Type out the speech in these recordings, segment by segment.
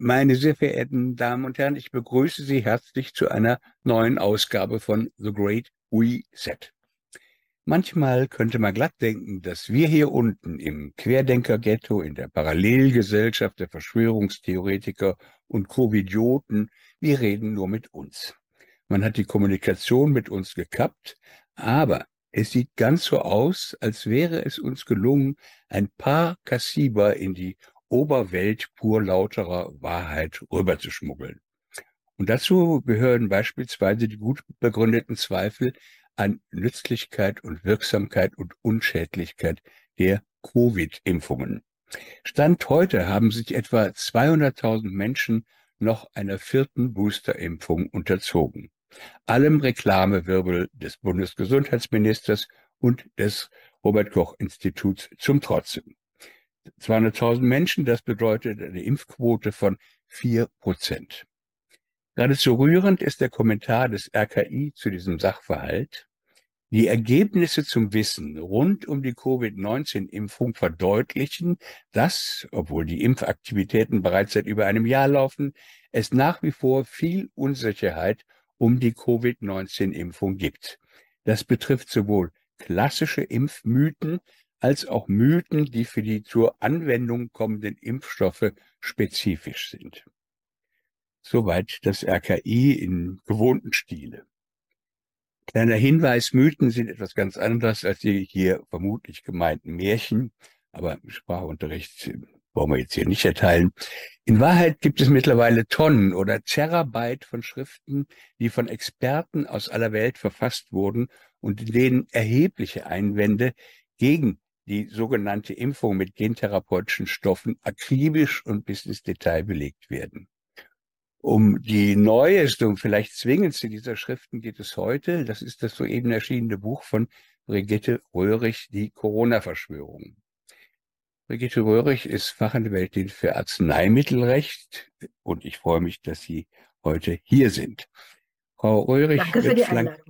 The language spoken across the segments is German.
Meine sehr verehrten Damen und Herren, ich begrüße Sie herzlich zu einer neuen Ausgabe von The Great Reset. Manchmal könnte man glatt denken, dass wir hier unten im Querdenker-Ghetto, in der Parallelgesellschaft der Verschwörungstheoretiker und Covidioten, wir reden nur mit uns. Man hat die Kommunikation mit uns gekappt, aber es sieht ganz so aus, als wäre es uns gelungen, ein paar Kassiber in die Oberwelt pur lauterer Wahrheit rüberzuschmuggeln. Und dazu gehören beispielsweise die gut begründeten Zweifel an Nützlichkeit und Wirksamkeit und Unschädlichkeit der Covid-Impfungen. Stand heute haben sich etwa 200.000 Menschen noch einer vierten Boosterimpfung unterzogen. Allem Reklamewirbel des Bundesgesundheitsministers und des Robert Koch Instituts zum Trotze. 200.000 Menschen, das bedeutet eine Impfquote von vier Prozent. Geradezu rührend ist der Kommentar des RKI zu diesem Sachverhalt. Die Ergebnisse zum Wissen rund um die Covid-19-Impfung verdeutlichen, dass, obwohl die Impfaktivitäten bereits seit über einem Jahr laufen, es nach wie vor viel Unsicherheit um die Covid-19-Impfung gibt. Das betrifft sowohl klassische Impfmythen als auch Mythen, die für die zur Anwendung kommenden Impfstoffe spezifisch sind. Soweit das RKI in gewohnten Stile. Kleiner Hinweis, Mythen sind etwas ganz anderes als die hier vermutlich gemeinten Märchen, aber im Sprachunterricht wollen wir jetzt hier nicht erteilen. In Wahrheit gibt es mittlerweile Tonnen oder Terabyte von Schriften, die von Experten aus aller Welt verfasst wurden und in denen erhebliche Einwände gegen die sogenannte Impfung mit gentherapeutischen Stoffen akribisch und bis ins Detail belegt werden. Um die neueste und vielleicht zwingendste dieser Schriften geht es heute. Das ist das soeben erschienene Buch von Brigitte Röhrig, die Corona-Verschwörung. Brigitte Röhrig ist Fachanwältin für Arzneimittelrecht und ich freue mich, dass Sie heute hier sind. Frau Röhrig wird, flank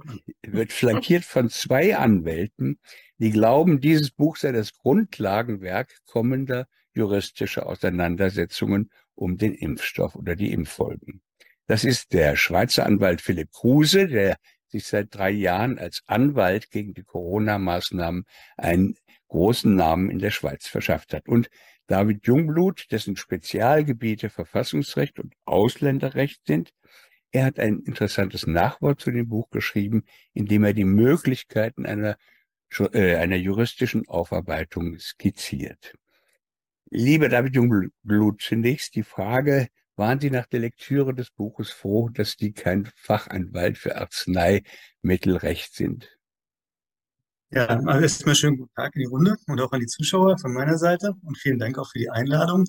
wird, flankiert von zwei Anwälten, die glauben, dieses Buch sei das Grundlagenwerk kommender juristischer Auseinandersetzungen um den Impfstoff oder die Impffolgen. Das ist der Schweizer Anwalt Philipp Kruse, der sich seit drei Jahren als Anwalt gegen die Corona-Maßnahmen einen großen Namen in der Schweiz verschafft hat. Und David Jungblut, dessen Spezialgebiete Verfassungsrecht und Ausländerrecht sind, er hat ein interessantes Nachwort zu dem Buch geschrieben, in dem er die Möglichkeiten einer, einer juristischen Aufarbeitung skizziert. Lieber David Jungblut, zunächst die Frage, waren Sie nach der Lektüre des Buches froh, dass Sie kein Fachanwalt für Arzneimittelrecht sind? Ja, also erstmal schönen guten Tag in die Runde und auch an die Zuschauer von meiner Seite und vielen Dank auch für die Einladung.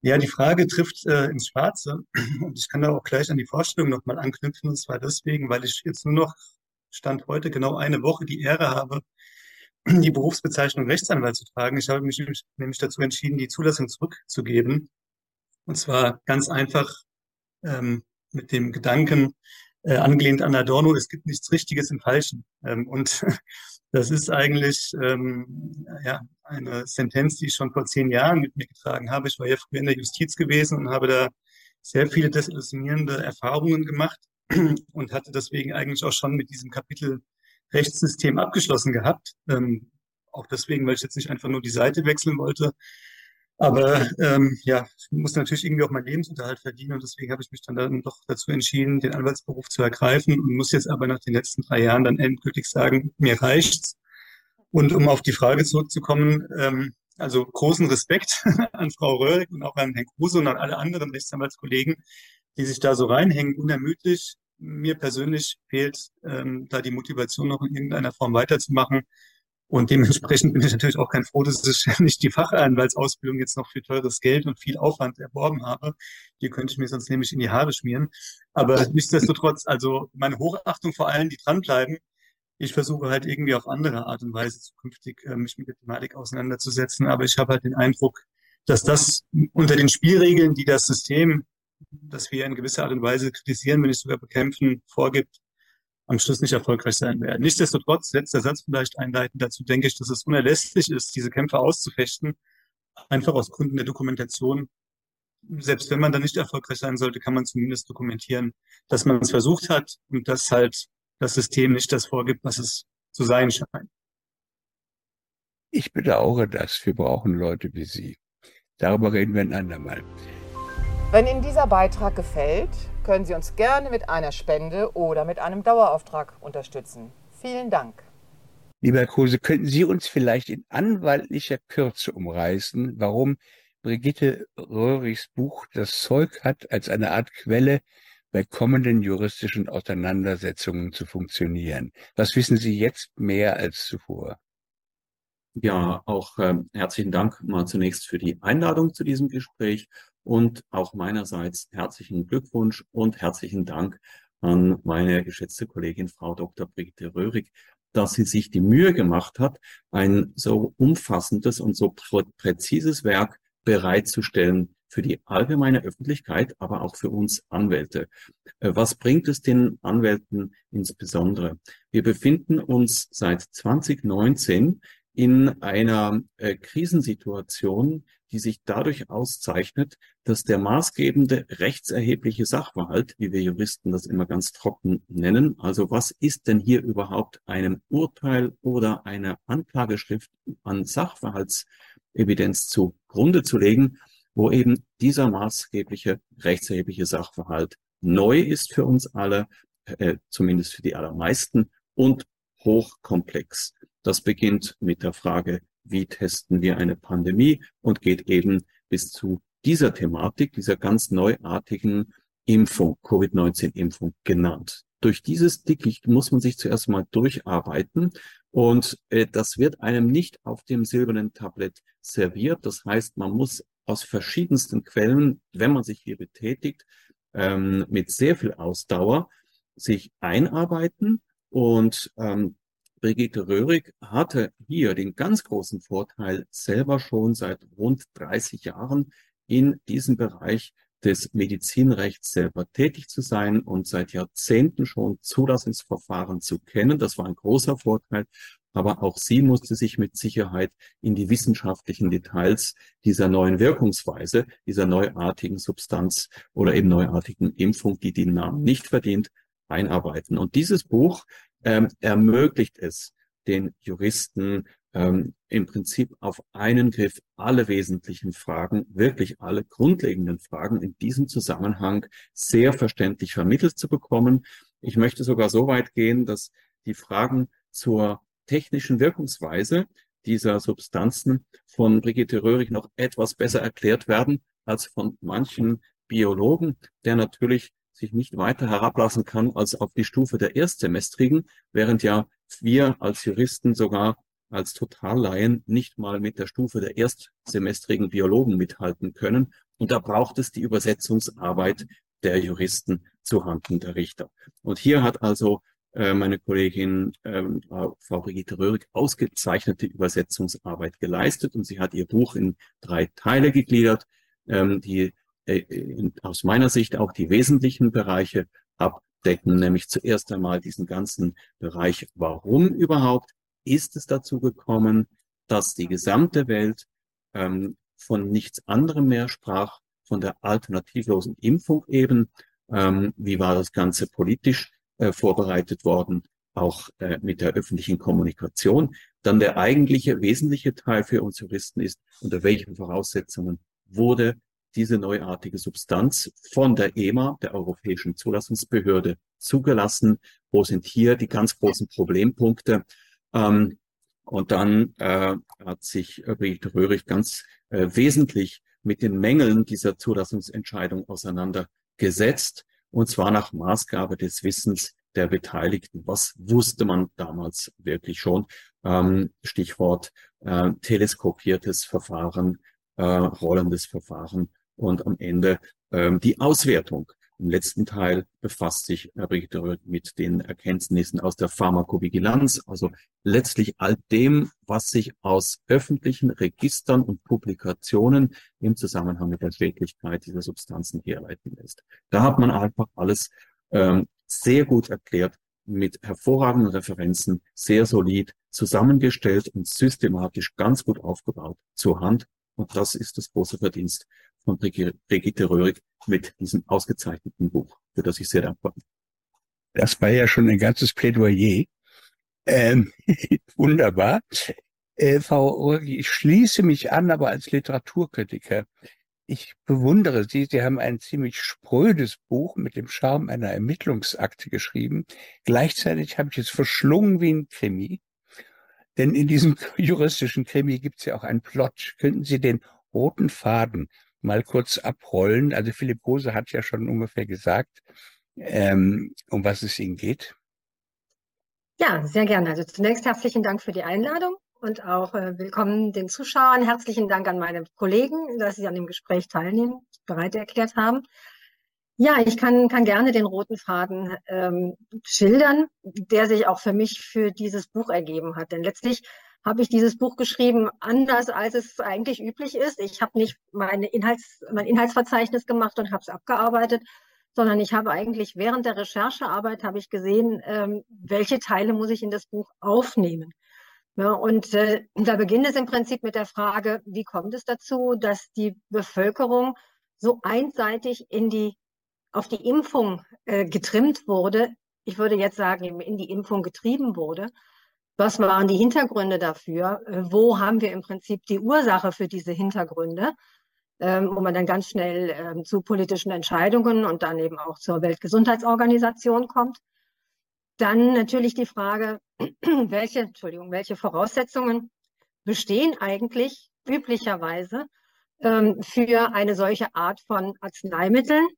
Ja, die Frage trifft äh, ins Schwarze und ich kann da auch gleich an die Vorstellung nochmal anknüpfen und zwar deswegen, weil ich jetzt nur noch Stand heute genau eine Woche die Ehre habe, die Berufsbezeichnung Rechtsanwalt zu tragen. Ich habe mich nämlich dazu entschieden, die Zulassung zurückzugeben. Und zwar ganz einfach ähm, mit dem Gedanken, äh, angelehnt an Adorno, es gibt nichts Richtiges im Falschen. Ähm, und das ist eigentlich ähm, ja, eine Sentenz, die ich schon vor zehn Jahren mit mir getragen habe. Ich war ja früher in der Justiz gewesen und habe da sehr viele desillusionierende Erfahrungen gemacht und hatte deswegen eigentlich auch schon mit diesem Kapitel Rechtssystem abgeschlossen gehabt. Ähm, auch deswegen, weil ich jetzt nicht einfach nur die Seite wechseln wollte. Aber ähm, ja, ich muss natürlich irgendwie auch meinen Lebensunterhalt verdienen und deswegen habe ich mich dann, dann doch dazu entschieden, den Anwaltsberuf zu ergreifen und muss jetzt aber nach den letzten drei Jahren dann endgültig sagen, mir reicht's. Und um auf die Frage zurückzukommen, ähm, also großen Respekt an Frau Röhrig und auch an Herrn Kruse und an alle anderen Rechtsanwaltskollegen, die sich da so reinhängen, unermüdlich mir persönlich fehlt ähm, da die Motivation, noch in irgendeiner Form weiterzumachen. Und dementsprechend bin ich natürlich auch kein froh, dass ich nicht die Fachanwaltsausbildung jetzt noch für teures Geld und viel Aufwand erworben habe. Hier könnte ich mir sonst nämlich in die Haare schmieren. Aber nichtsdestotrotz, also meine Hochachtung vor allen, die dranbleiben. Ich versuche halt irgendwie auf andere Art und Weise zukünftig äh, mich mit der Thematik auseinanderzusetzen. Aber ich habe halt den Eindruck, dass das unter den Spielregeln, die das System das wir in gewisser Art und Weise kritisieren, wenn nicht sogar bekämpfen, vorgibt, am Schluss nicht erfolgreich sein werden. Nichtsdestotrotz, letzter Satz vielleicht einleitend dazu, denke ich, dass es unerlässlich ist, diese Kämpfe auszufechten, einfach aus Gründen der Dokumentation selbst wenn man da nicht erfolgreich sein sollte, kann man zumindest dokumentieren, dass man es versucht hat und dass halt das System nicht das vorgibt, was es zu sein scheint. Ich bedauere das. Wir brauchen Leute wie Sie. Darüber reden wir ein andermal. Wenn Ihnen dieser Beitrag gefällt, können Sie uns gerne mit einer Spende oder mit einem Dauerauftrag unterstützen. Vielen Dank. Lieber Herr Kruse, könnten Sie uns vielleicht in anwaltlicher Kürze umreißen, warum Brigitte Röhrichs Buch das Zeug hat, als eine Art Quelle bei kommenden juristischen Auseinandersetzungen zu funktionieren? Was wissen Sie jetzt mehr als zuvor? Ja, auch äh, herzlichen Dank mal zunächst für die Einladung zu diesem Gespräch und auch meinerseits herzlichen Glückwunsch und herzlichen Dank an meine geschätzte Kollegin Frau Dr. Brigitte Röhrig, dass sie sich die Mühe gemacht hat, ein so umfassendes und so präzises Werk bereitzustellen für die allgemeine Öffentlichkeit, aber auch für uns Anwälte. Äh, was bringt es den Anwälten insbesondere? Wir befinden uns seit 2019 in einer äh, Krisensituation, die sich dadurch auszeichnet, dass der maßgebende rechtserhebliche Sachverhalt, wie wir Juristen das immer ganz trocken nennen, also was ist denn hier überhaupt einem Urteil oder einer Anklageschrift an Sachverhaltsevidenz zugrunde zu legen, wo eben dieser maßgebliche rechtserhebliche Sachverhalt neu ist für uns alle, äh, zumindest für die allermeisten, und hochkomplex. Das beginnt mit der Frage, wie testen wir eine Pandemie und geht eben bis zu dieser Thematik, dieser ganz neuartigen Impfung, Covid-19-Impfung genannt. Durch dieses Dickicht muss man sich zuerst mal durcharbeiten und äh, das wird einem nicht auf dem silbernen Tablett serviert. Das heißt, man muss aus verschiedensten Quellen, wenn man sich hier betätigt, ähm, mit sehr viel Ausdauer sich einarbeiten und ähm, Brigitte Röhrig hatte hier den ganz großen Vorteil, selber schon seit rund 30 Jahren in diesem Bereich des Medizinrechts selber tätig zu sein und seit Jahrzehnten schon Zulassungsverfahren zu kennen. Das war ein großer Vorteil. Aber auch sie musste sich mit Sicherheit in die wissenschaftlichen Details dieser neuen Wirkungsweise, dieser neuartigen Substanz oder eben neuartigen Impfung, die den Namen nicht verdient, einarbeiten. Und dieses Buch ähm, ermöglicht es den Juristen ähm, im Prinzip auf einen Griff alle wesentlichen Fragen, wirklich alle grundlegenden Fragen in diesem Zusammenhang sehr verständlich vermittelt zu bekommen. Ich möchte sogar so weit gehen, dass die Fragen zur technischen Wirkungsweise dieser Substanzen von Brigitte Röhrig noch etwas besser erklärt werden als von manchen Biologen, der natürlich sich nicht weiter herablassen kann als auf die Stufe der Erstsemestrigen, während ja wir als Juristen sogar als Totalleien nicht mal mit der Stufe der erstsemestrigen Biologen mithalten können. Und da braucht es die Übersetzungsarbeit der Juristen zu Handen der Richter. Und hier hat also äh, meine Kollegin ähm, Frau Brigitte Röhrig ausgezeichnete Übersetzungsarbeit geleistet und sie hat ihr Buch in drei Teile gegliedert, ähm, die aus meiner Sicht auch die wesentlichen Bereiche abdecken, nämlich zuerst einmal diesen ganzen Bereich, warum überhaupt ist es dazu gekommen, dass die gesamte Welt ähm, von nichts anderem mehr sprach, von der alternativlosen Impfung eben. Ähm, wie war das Ganze politisch äh, vorbereitet worden, auch äh, mit der öffentlichen Kommunikation. Dann der eigentliche wesentliche Teil für uns Juristen ist, unter welchen Voraussetzungen wurde diese neuartige Substanz von der EMA, der Europäischen Zulassungsbehörde, zugelassen. Wo sind hier die ganz großen Problempunkte? Ähm, und dann äh, hat sich Brigitte Röhrig ganz äh, wesentlich mit den Mängeln dieser Zulassungsentscheidung auseinandergesetzt, und zwar nach Maßgabe des Wissens der Beteiligten. Was wusste man damals wirklich schon? Ähm, Stichwort äh, teleskopiertes Verfahren, äh, rollendes Verfahren und am Ende ähm, die Auswertung. Im letzten Teil befasst sich Herr Brigitte mit den Erkenntnissen aus der Pharmakovigilanz, also letztlich all dem, was sich aus öffentlichen Registern und Publikationen im Zusammenhang mit der Schädlichkeit dieser Substanzen herleiten lässt. Da hat man einfach alles ähm, sehr gut erklärt, mit hervorragenden Referenzen, sehr solid zusammengestellt und systematisch ganz gut aufgebaut zur Hand. Und das ist das große Verdienst von Brigitte Röhrig mit diesem ausgezeichneten Buch, für das ich sehr dankbar bin. Das war ja schon ein ganzes Plädoyer. Ähm, wunderbar. Äh, Frau Röhrig, ich schließe mich an, aber als Literaturkritiker. Ich bewundere Sie. Sie haben ein ziemlich sprödes Buch mit dem Charme einer Ermittlungsakte geschrieben. Gleichzeitig habe ich es verschlungen wie ein Krimi. Denn in diesem juristischen Krimi gibt es ja auch einen Plot. Könnten Sie den roten Faden mal kurz abrollen? Also Philipp Rose hat ja schon ungefähr gesagt, ähm, um was es Ihnen geht. Ja, sehr gerne. Also zunächst herzlichen Dank für die Einladung und auch äh, willkommen den Zuschauern. Herzlichen Dank an meine Kollegen, dass sie an dem Gespräch teilnehmen, bereit erklärt haben. Ja, ich kann, kann gerne den roten Faden ähm, schildern, der sich auch für mich für dieses Buch ergeben hat. Denn letztlich habe ich dieses Buch geschrieben, anders als es eigentlich üblich ist. Ich habe nicht meine Inhalts, mein Inhaltsverzeichnis gemacht und habe es abgearbeitet, sondern ich habe eigentlich während der Recherchearbeit habe ich gesehen, ähm, welche Teile muss ich in das Buch aufnehmen. Ja, und äh, da beginnt es im Prinzip mit der Frage, wie kommt es dazu, dass die Bevölkerung so einseitig in die auf die Impfung äh, getrimmt wurde, ich würde jetzt sagen, in die Impfung getrieben wurde. Was waren die Hintergründe dafür? Äh, wo haben wir im Prinzip die Ursache für diese Hintergründe? Ähm, wo man dann ganz schnell ähm, zu politischen Entscheidungen und dann eben auch zur Weltgesundheitsorganisation kommt. Dann natürlich die Frage, welche, Entschuldigung, welche Voraussetzungen bestehen eigentlich üblicherweise ähm, für eine solche Art von Arzneimitteln,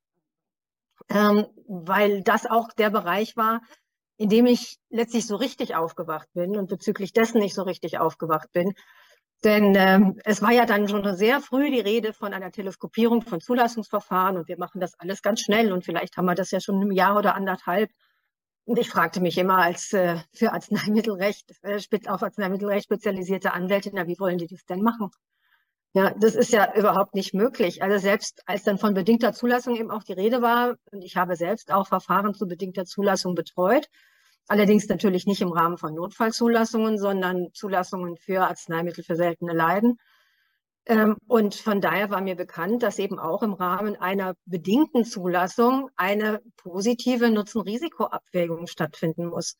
weil das auch der Bereich war, in dem ich letztlich so richtig aufgewacht bin und bezüglich dessen nicht so richtig aufgewacht bin. Denn ähm, es war ja dann schon sehr früh die Rede von einer Teleskopierung von Zulassungsverfahren und wir machen das alles ganz schnell und vielleicht haben wir das ja schon im Jahr oder anderthalb. Und ich fragte mich immer als äh, für Arzneimittelrecht, äh, auf Arzneimittelrecht spezialisierte Anwältin, na, wie wollen die das denn machen? Ja, das ist ja überhaupt nicht möglich. Also selbst als dann von bedingter Zulassung eben auch die Rede war, und ich habe selbst auch Verfahren zu bedingter Zulassung betreut, allerdings natürlich nicht im Rahmen von Notfallzulassungen, sondern Zulassungen für Arzneimittel für seltene Leiden. Ähm, und von daher war mir bekannt, dass eben auch im Rahmen einer bedingten Zulassung eine positive Nutzen-Risiko-Abwägung stattfinden muss.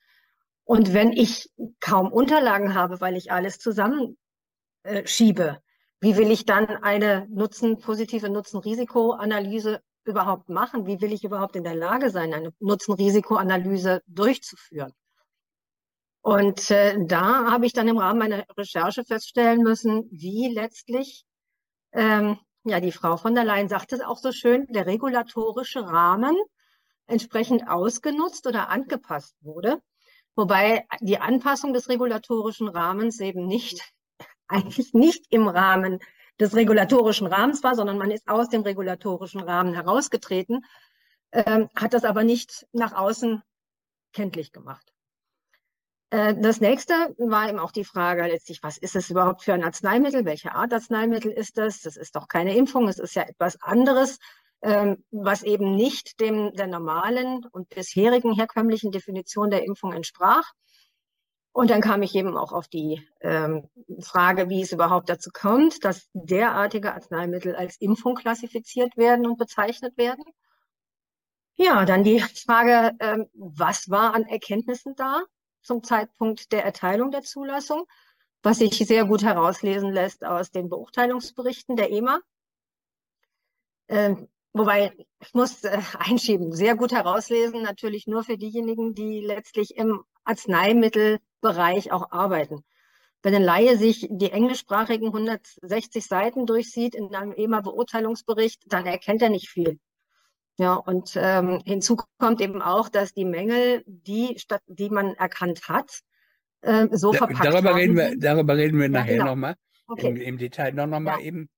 Und wenn ich kaum Unterlagen habe, weil ich alles zusammenschiebe, wie will ich dann eine Nutzen, positive Nutzen-Risiko-Analyse überhaupt machen? Wie will ich überhaupt in der Lage sein, eine Nutzen-Risiko-Analyse durchzuführen? Und äh, da habe ich dann im Rahmen meiner Recherche feststellen müssen, wie letztlich, ähm, ja, die Frau von der Leyen sagt es auch so schön, der regulatorische Rahmen entsprechend ausgenutzt oder angepasst wurde. Wobei die Anpassung des regulatorischen Rahmens eben nicht eigentlich nicht im Rahmen des regulatorischen Rahmens war, sondern man ist aus dem regulatorischen Rahmen herausgetreten, ähm, hat das aber nicht nach außen kenntlich gemacht. Äh, das nächste war eben auch die Frage letztlich, was ist es überhaupt für ein Arzneimittel? Welche Art Arzneimittel ist das? Das ist doch keine Impfung, es ist ja etwas anderes, ähm, was eben nicht dem der normalen und bisherigen herkömmlichen Definition der Impfung entsprach. Und dann kam ich eben auch auf die ähm, Frage, wie es überhaupt dazu kommt, dass derartige Arzneimittel als Impfung klassifiziert werden und bezeichnet werden. Ja, dann die Frage, ähm, was war an Erkenntnissen da zum Zeitpunkt der Erteilung der Zulassung, was sich sehr gut herauslesen lässt aus den Beurteilungsberichten der EMA. Ähm, wobei, ich muss äh, einschieben, sehr gut herauslesen, natürlich nur für diejenigen, die letztlich im Arzneimittel Bereich auch arbeiten. Wenn ein Laie sich die englischsprachigen 160 Seiten durchsieht in einem EMA-Beurteilungsbericht, dann erkennt er nicht viel. Ja, und ähm, hinzu kommt eben auch, dass die Mängel, die, die man erkannt hat, äh, so da, verpackt darüber reden wir, Darüber reden wir nachher ja, genau. nochmal, okay. im, im Detail noch, noch mal ja. eben.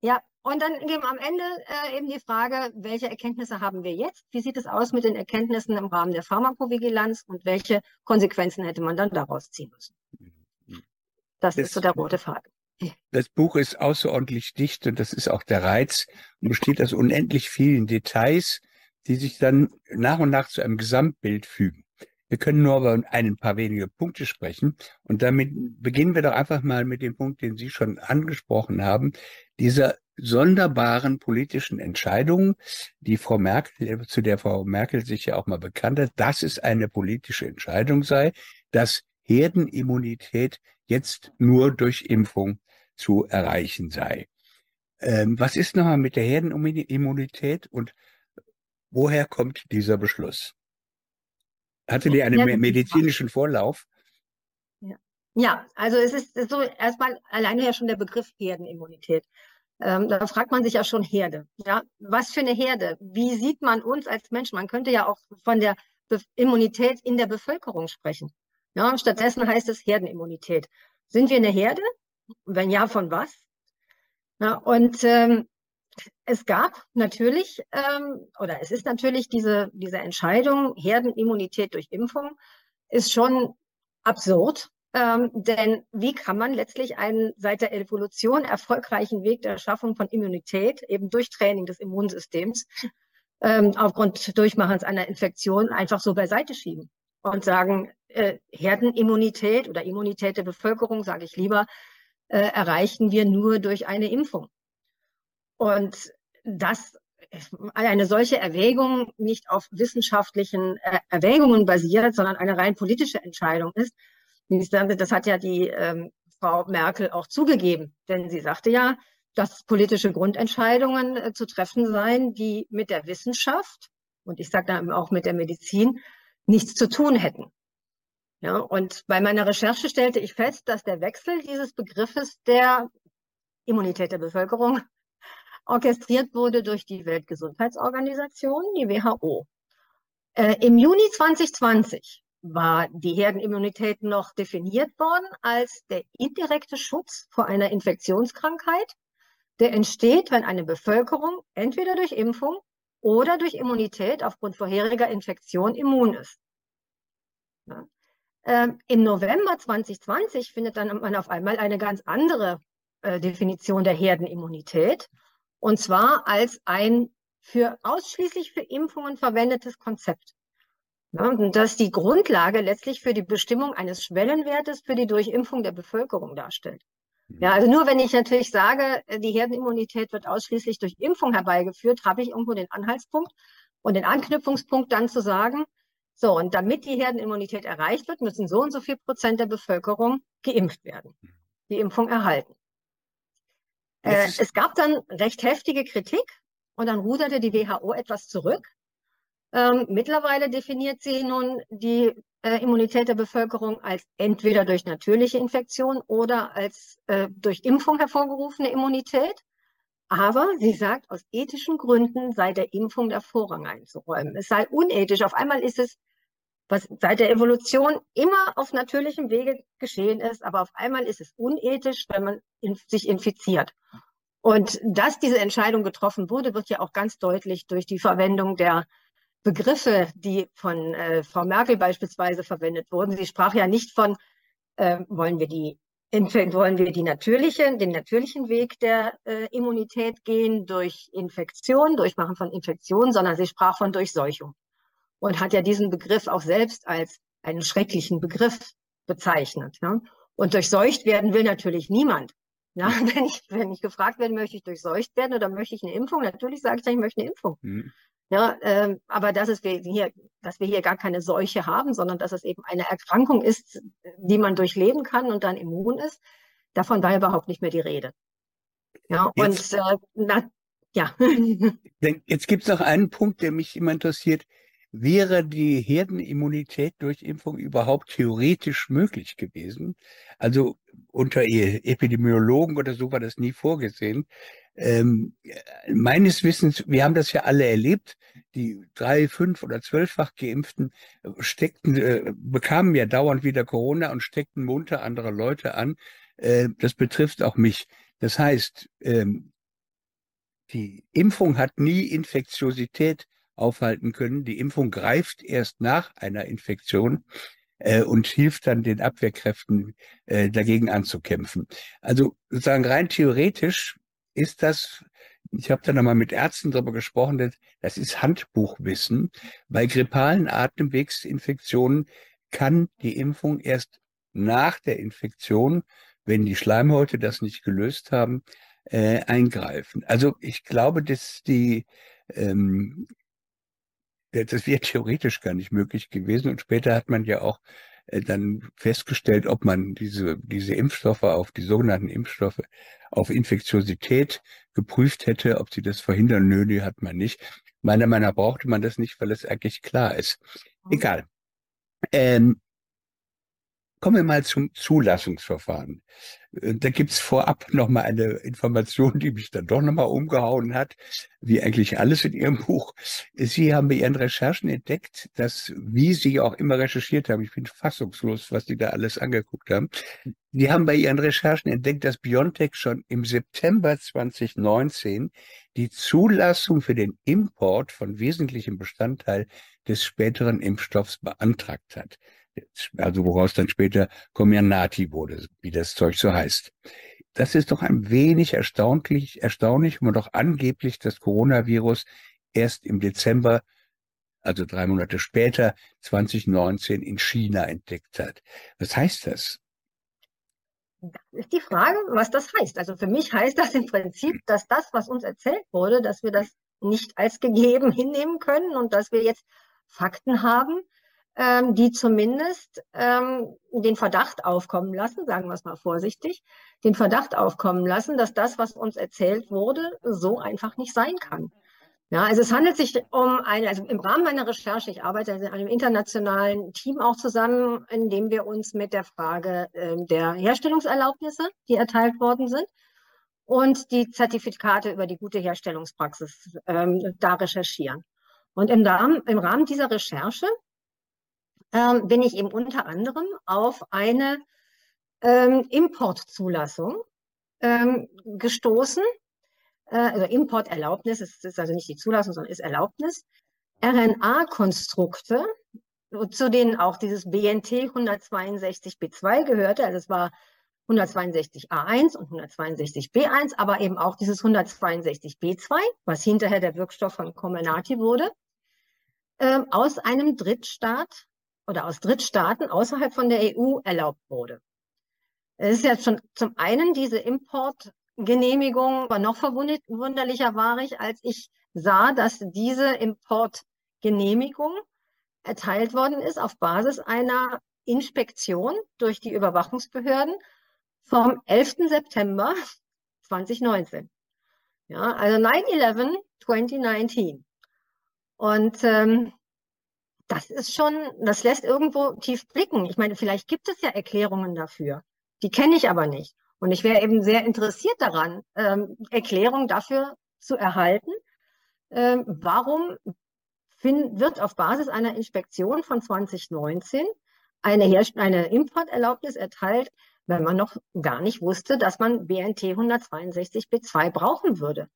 Ja, und dann eben am Ende äh, eben die Frage, welche Erkenntnisse haben wir jetzt? Wie sieht es aus mit den Erkenntnissen im Rahmen der Pharmakovigilanz und welche Konsequenzen hätte man dann daraus ziehen müssen? Das, das ist so der rote Faden. Das Buch ist außerordentlich dicht und das ist auch der Reiz und besteht aus unendlich vielen Details, die sich dann nach und nach zu einem Gesamtbild fügen. Wir können nur über ein paar wenige Punkte sprechen. Und damit beginnen wir doch einfach mal mit dem Punkt, den Sie schon angesprochen haben. Dieser sonderbaren politischen Entscheidung, die Frau Merkel, zu der Frau Merkel sich ja auch mal bekannt hat, dass es eine politische Entscheidung sei, dass Herdenimmunität jetzt nur durch Impfung zu erreichen sei. Ähm, was ist nochmal mit der Herdenimmunität und woher kommt dieser Beschluss? Hatte die einen ja, medizinischen Vorlauf? Ja. ja, also es ist so erstmal alleine ja schon der Begriff Herdenimmunität. Ähm, da fragt man sich ja schon Herde. Ja, was für eine Herde? Wie sieht man uns als Menschen? Man könnte ja auch von der Be Immunität in der Bevölkerung sprechen. Ja, stattdessen heißt es Herdenimmunität. Sind wir eine Herde? Wenn ja, von was? Ja, und ähm, es gab natürlich, ähm, oder es ist natürlich diese, diese Entscheidung, Herdenimmunität durch Impfung, ist schon absurd. Ähm, denn wie kann man letztlich einen seit der Evolution erfolgreichen Weg der Schaffung von Immunität, eben durch Training des Immunsystems, ähm, aufgrund Durchmachens einer Infektion einfach so beiseite schieben und sagen, äh, Herdenimmunität oder Immunität der Bevölkerung, sage ich lieber, äh, erreichen wir nur durch eine Impfung. Und dass eine solche Erwägung nicht auf wissenschaftlichen äh, Erwägungen basiert, sondern eine rein politische Entscheidung ist, das hat ja die ähm, Frau Merkel auch zugegeben, denn sie sagte ja, dass politische Grundentscheidungen äh, zu treffen seien, die mit der Wissenschaft und ich sage dann auch mit der Medizin nichts zu tun hätten. Ja, und bei meiner Recherche stellte ich fest, dass der Wechsel dieses Begriffes der Immunität der Bevölkerung orchestriert wurde durch die Weltgesundheitsorganisation, die WHO. Äh, Im Juni 2020 war die Herdenimmunität noch definiert worden als der indirekte Schutz vor einer Infektionskrankheit, der entsteht, wenn eine Bevölkerung entweder durch Impfung oder durch Immunität aufgrund vorheriger Infektion immun ist. Ja. Ähm, Im November 2020 findet dann man auf einmal eine ganz andere äh, Definition der Herdenimmunität, und zwar als ein für ausschließlich für Impfungen verwendetes Konzept. Ja, und das die Grundlage letztlich für die Bestimmung eines Schwellenwertes für die Durchimpfung der Bevölkerung darstellt. Ja, mhm. also nur wenn ich natürlich sage, äh, die Herdenimmunität wird ausschließlich durch Impfung herbeigeführt, habe ich irgendwo den Anhaltspunkt und den Anknüpfungspunkt dann zu sagen, so, und damit die Herdenimmunität erreicht wird, müssen so und so viel Prozent der Bevölkerung geimpft werden, die Impfung erhalten. Äh, es gab dann recht heftige Kritik und dann ruderte die WHO etwas zurück. Ähm, mittlerweile definiert sie nun die äh, Immunität der Bevölkerung als entweder durch natürliche Infektion oder als äh, durch Impfung hervorgerufene Immunität. Aber sie sagt, aus ethischen Gründen sei der Impfung der Vorrang einzuräumen. Es sei unethisch. Auf einmal ist es was seit der Evolution immer auf natürlichem Wege geschehen ist, aber auf einmal ist es unethisch, wenn man in, sich infiziert. Und dass diese Entscheidung getroffen wurde, wird ja auch ganz deutlich durch die Verwendung der Begriffe, die von äh, Frau Merkel beispielsweise verwendet wurden. Sie sprach ja nicht von, äh, wollen wir die wollen wir die natürliche, den natürlichen Weg der äh, Immunität gehen durch Infektion, Durchmachen von Infektionen, sondern sie sprach von Durchseuchung und hat ja diesen Begriff auch selbst als einen schrecklichen Begriff bezeichnet. Ja? Und durchseucht werden will natürlich niemand. Ja, wenn ich, wenn ich gefragt werde, möchte ich durchseucht werden oder möchte ich eine Impfung? Natürlich sage ich, ich möchte eine Impfung. Mhm. Ja, ähm, aber dass, es wir hier, dass wir hier gar keine Seuche haben, sondern dass es eben eine Erkrankung ist, die man durchleben kann und dann immun ist, davon war überhaupt nicht mehr die Rede. Ja, jetzt, und äh, na, ja. Jetzt gibt es noch einen Punkt, der mich immer interessiert. Wäre die Herdenimmunität durch Impfung überhaupt theoretisch möglich gewesen? Also unter Epidemiologen oder so war das nie vorgesehen. Ähm, meines Wissens, wir haben das ja alle erlebt, die drei, fünf oder zwölffach Geimpften steckten, äh, bekamen ja dauernd wieder Corona und steckten munter andere Leute an. Äh, das betrifft auch mich. Das heißt, ähm, die Impfung hat nie Infektiosität aufhalten können. Die Impfung greift erst nach einer Infektion äh, und hilft dann den Abwehrkräften äh, dagegen anzukämpfen. Also sozusagen rein theoretisch ist das, ich habe da nochmal mit Ärzten darüber gesprochen, das, das ist Handbuchwissen. Bei grippalen Atemwegsinfektionen kann die Impfung erst nach der Infektion, wenn die Schleimhäute das nicht gelöst haben, äh, eingreifen. Also ich glaube, dass die ähm, das wäre theoretisch gar nicht möglich gewesen. Und später hat man ja auch äh, dann festgestellt, ob man diese, diese Impfstoffe auf die sogenannten Impfstoffe auf Infektiosität geprüft hätte, ob sie das verhindern. Nö, die hat man nicht. Meiner Meinung nach brauchte man das nicht, weil es eigentlich klar ist. Mhm. Egal. Ähm, kommen wir mal zum Zulassungsverfahren. Äh, da gibt's vorab nochmal eine Information, die mich dann doch nochmal umgehauen hat, wie eigentlich alles in Ihrem Buch. Sie haben bei Ihren Recherchen entdeckt, dass, wie Sie auch immer recherchiert haben, ich bin fassungslos, was Sie da alles angeguckt haben, Sie haben bei Ihren Recherchen entdeckt, dass BioNTech schon im September 2019 die Zulassung für den Import von wesentlichem Bestandteil des späteren Impfstoffs beantragt hat also woraus dann später Comirnaty wurde, wie das Zeug so heißt. Das ist doch ein wenig erstaunlich, erstaunlich, wenn man doch angeblich das Coronavirus erst im Dezember, also drei Monate später, 2019 in China entdeckt hat. Was heißt das? Das ist die Frage, was das heißt. Also für mich heißt das im Prinzip, dass das, was uns erzählt wurde, dass wir das nicht als gegeben hinnehmen können und dass wir jetzt Fakten haben, ähm, die zumindest ähm, den Verdacht aufkommen lassen, sagen wir es mal vorsichtig, den Verdacht aufkommen lassen, dass das, was uns erzählt wurde, so einfach nicht sein kann. Ja, also es handelt sich um eine, also im Rahmen meiner Recherche, ich arbeite in einem internationalen Team auch zusammen, in dem wir uns mit der Frage äh, der Herstellungserlaubnisse, die erteilt worden sind, und die Zertifikate über die gute Herstellungspraxis ähm, da recherchieren. Und im im Rahmen dieser Recherche ähm, bin ich eben unter anderem auf eine ähm, Importzulassung ähm, gestoßen, äh, also Importerlaubnis, es ist also nicht die Zulassung, sondern ist Erlaubnis, RNA-Konstrukte, zu denen auch dieses BNT 162b2 gehörte, also es war 162a1 und 162b1, aber eben auch dieses 162b2, was hinterher der Wirkstoff von Comirnaty wurde, äh, aus einem Drittstaat oder aus Drittstaaten außerhalb von der EU erlaubt wurde. Es ist ja schon zum einen diese Importgenehmigung, aber noch verwunderlicher war ich, als ich sah, dass diese Importgenehmigung erteilt worden ist auf Basis einer Inspektion durch die Überwachungsbehörden vom 11. September 2019. Ja, also 9-11 2019. Und ähm, das ist schon, das lässt irgendwo tief blicken. Ich meine, vielleicht gibt es ja Erklärungen dafür. Die kenne ich aber nicht. Und ich wäre eben sehr interessiert daran, ähm, Erklärungen dafür zu erhalten. Ähm, warum wird auf Basis einer Inspektion von 2019 eine, Herst eine Importerlaubnis erteilt, wenn man noch gar nicht wusste, dass man BNT 162b2 brauchen würde?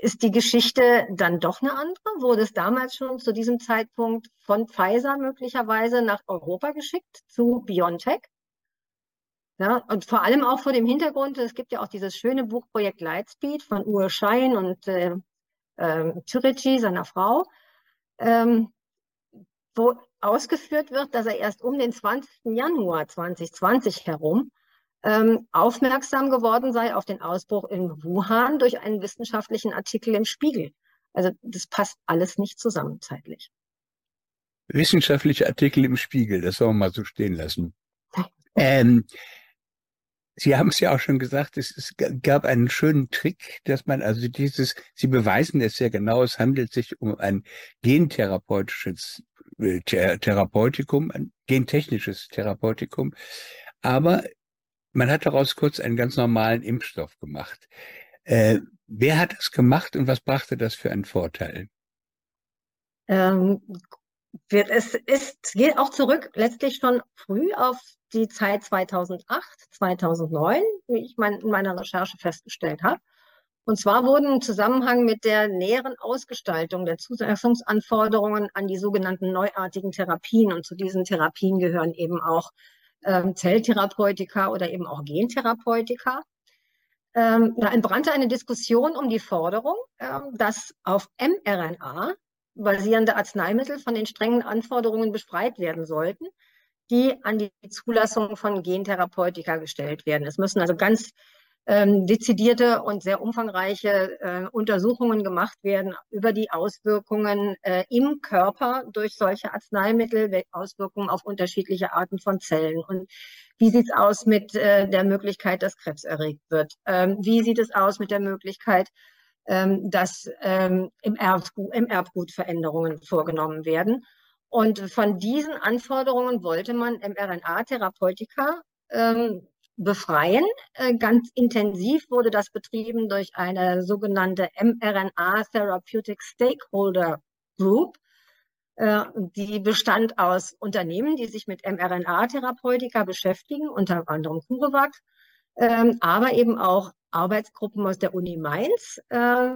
Ist die Geschichte dann doch eine andere? Wurde es damals schon zu diesem Zeitpunkt von Pfizer möglicherweise nach Europa geschickt zu BioNTech? Ja, und vor allem auch vor dem Hintergrund, es gibt ja auch dieses schöne Buchprojekt Lightspeed von Uwe Schein und äh, äh, Türeci, seiner Frau, ähm, wo ausgeführt wird, dass er erst um den 20. Januar 2020 herum ähm, aufmerksam geworden sei auf den Ausbruch in Wuhan durch einen wissenschaftlichen Artikel im Spiegel. Also das passt alles nicht zusammen zeitlich. Wissenschaftliche Artikel im Spiegel, das soll man mal so stehen lassen. Ähm, Sie haben es ja auch schon gesagt, es, es, gab einen schönen Trick, dass man also dieses, Sie beweisen es sehr genau, es handelt sich um ein gentherapeutisches äh, Therapeutikum, ein gentechnisches Therapeutikum. Aber man hat daraus kurz einen ganz normalen Impfstoff gemacht. Äh, wer hat das gemacht und was brachte das für einen Vorteil? Ähm, es, ist, geht auch zurück letztlich schon früh auf die Zeit 2008, 2009, wie ich mein, in meiner Recherche festgestellt habe. Und zwar wurden im Zusammenhang mit der näheren Ausgestaltung der Zulassungsanforderungen an die sogenannten neuartigen Therapien, und zu diesen Therapien gehören eben auch ähm, Zelltherapeutika oder eben auch Gentherapeutika. Ähm, da entbrannte eine Diskussion um die Forderung, ähm, dass auf mRNA basierende Arzneimittel von den strengen Anforderungen befreit werden sollten, die an die Zulassung von Gentherapeutika gestellt werden. Es müssen also ganz ähm, dezidierte und sehr umfangreiche äh, Untersuchungen gemacht werden über die Auswirkungen äh, im Körper durch solche Arzneimittel, Auswirkungen auf unterschiedliche Arten von Zellen. Und wie sieht es aus mit äh, der Möglichkeit, dass Krebs erregt wird? Ähm, wie sieht es aus mit der Möglichkeit, ähm, dass ähm, im, Erbgut, im Erbgut Veränderungen vorgenommen werden? Und von diesen Anforderungen wollte man mRNA-Therapeutika ähm, befreien. Äh, ganz intensiv wurde das betrieben durch eine sogenannte mRNA Therapeutic Stakeholder Group. Äh, die bestand aus Unternehmen, die sich mit mRNA-Therapeutika beschäftigen, unter anderem CureVac, ähm, aber eben auch Arbeitsgruppen aus der Uni Mainz. Äh,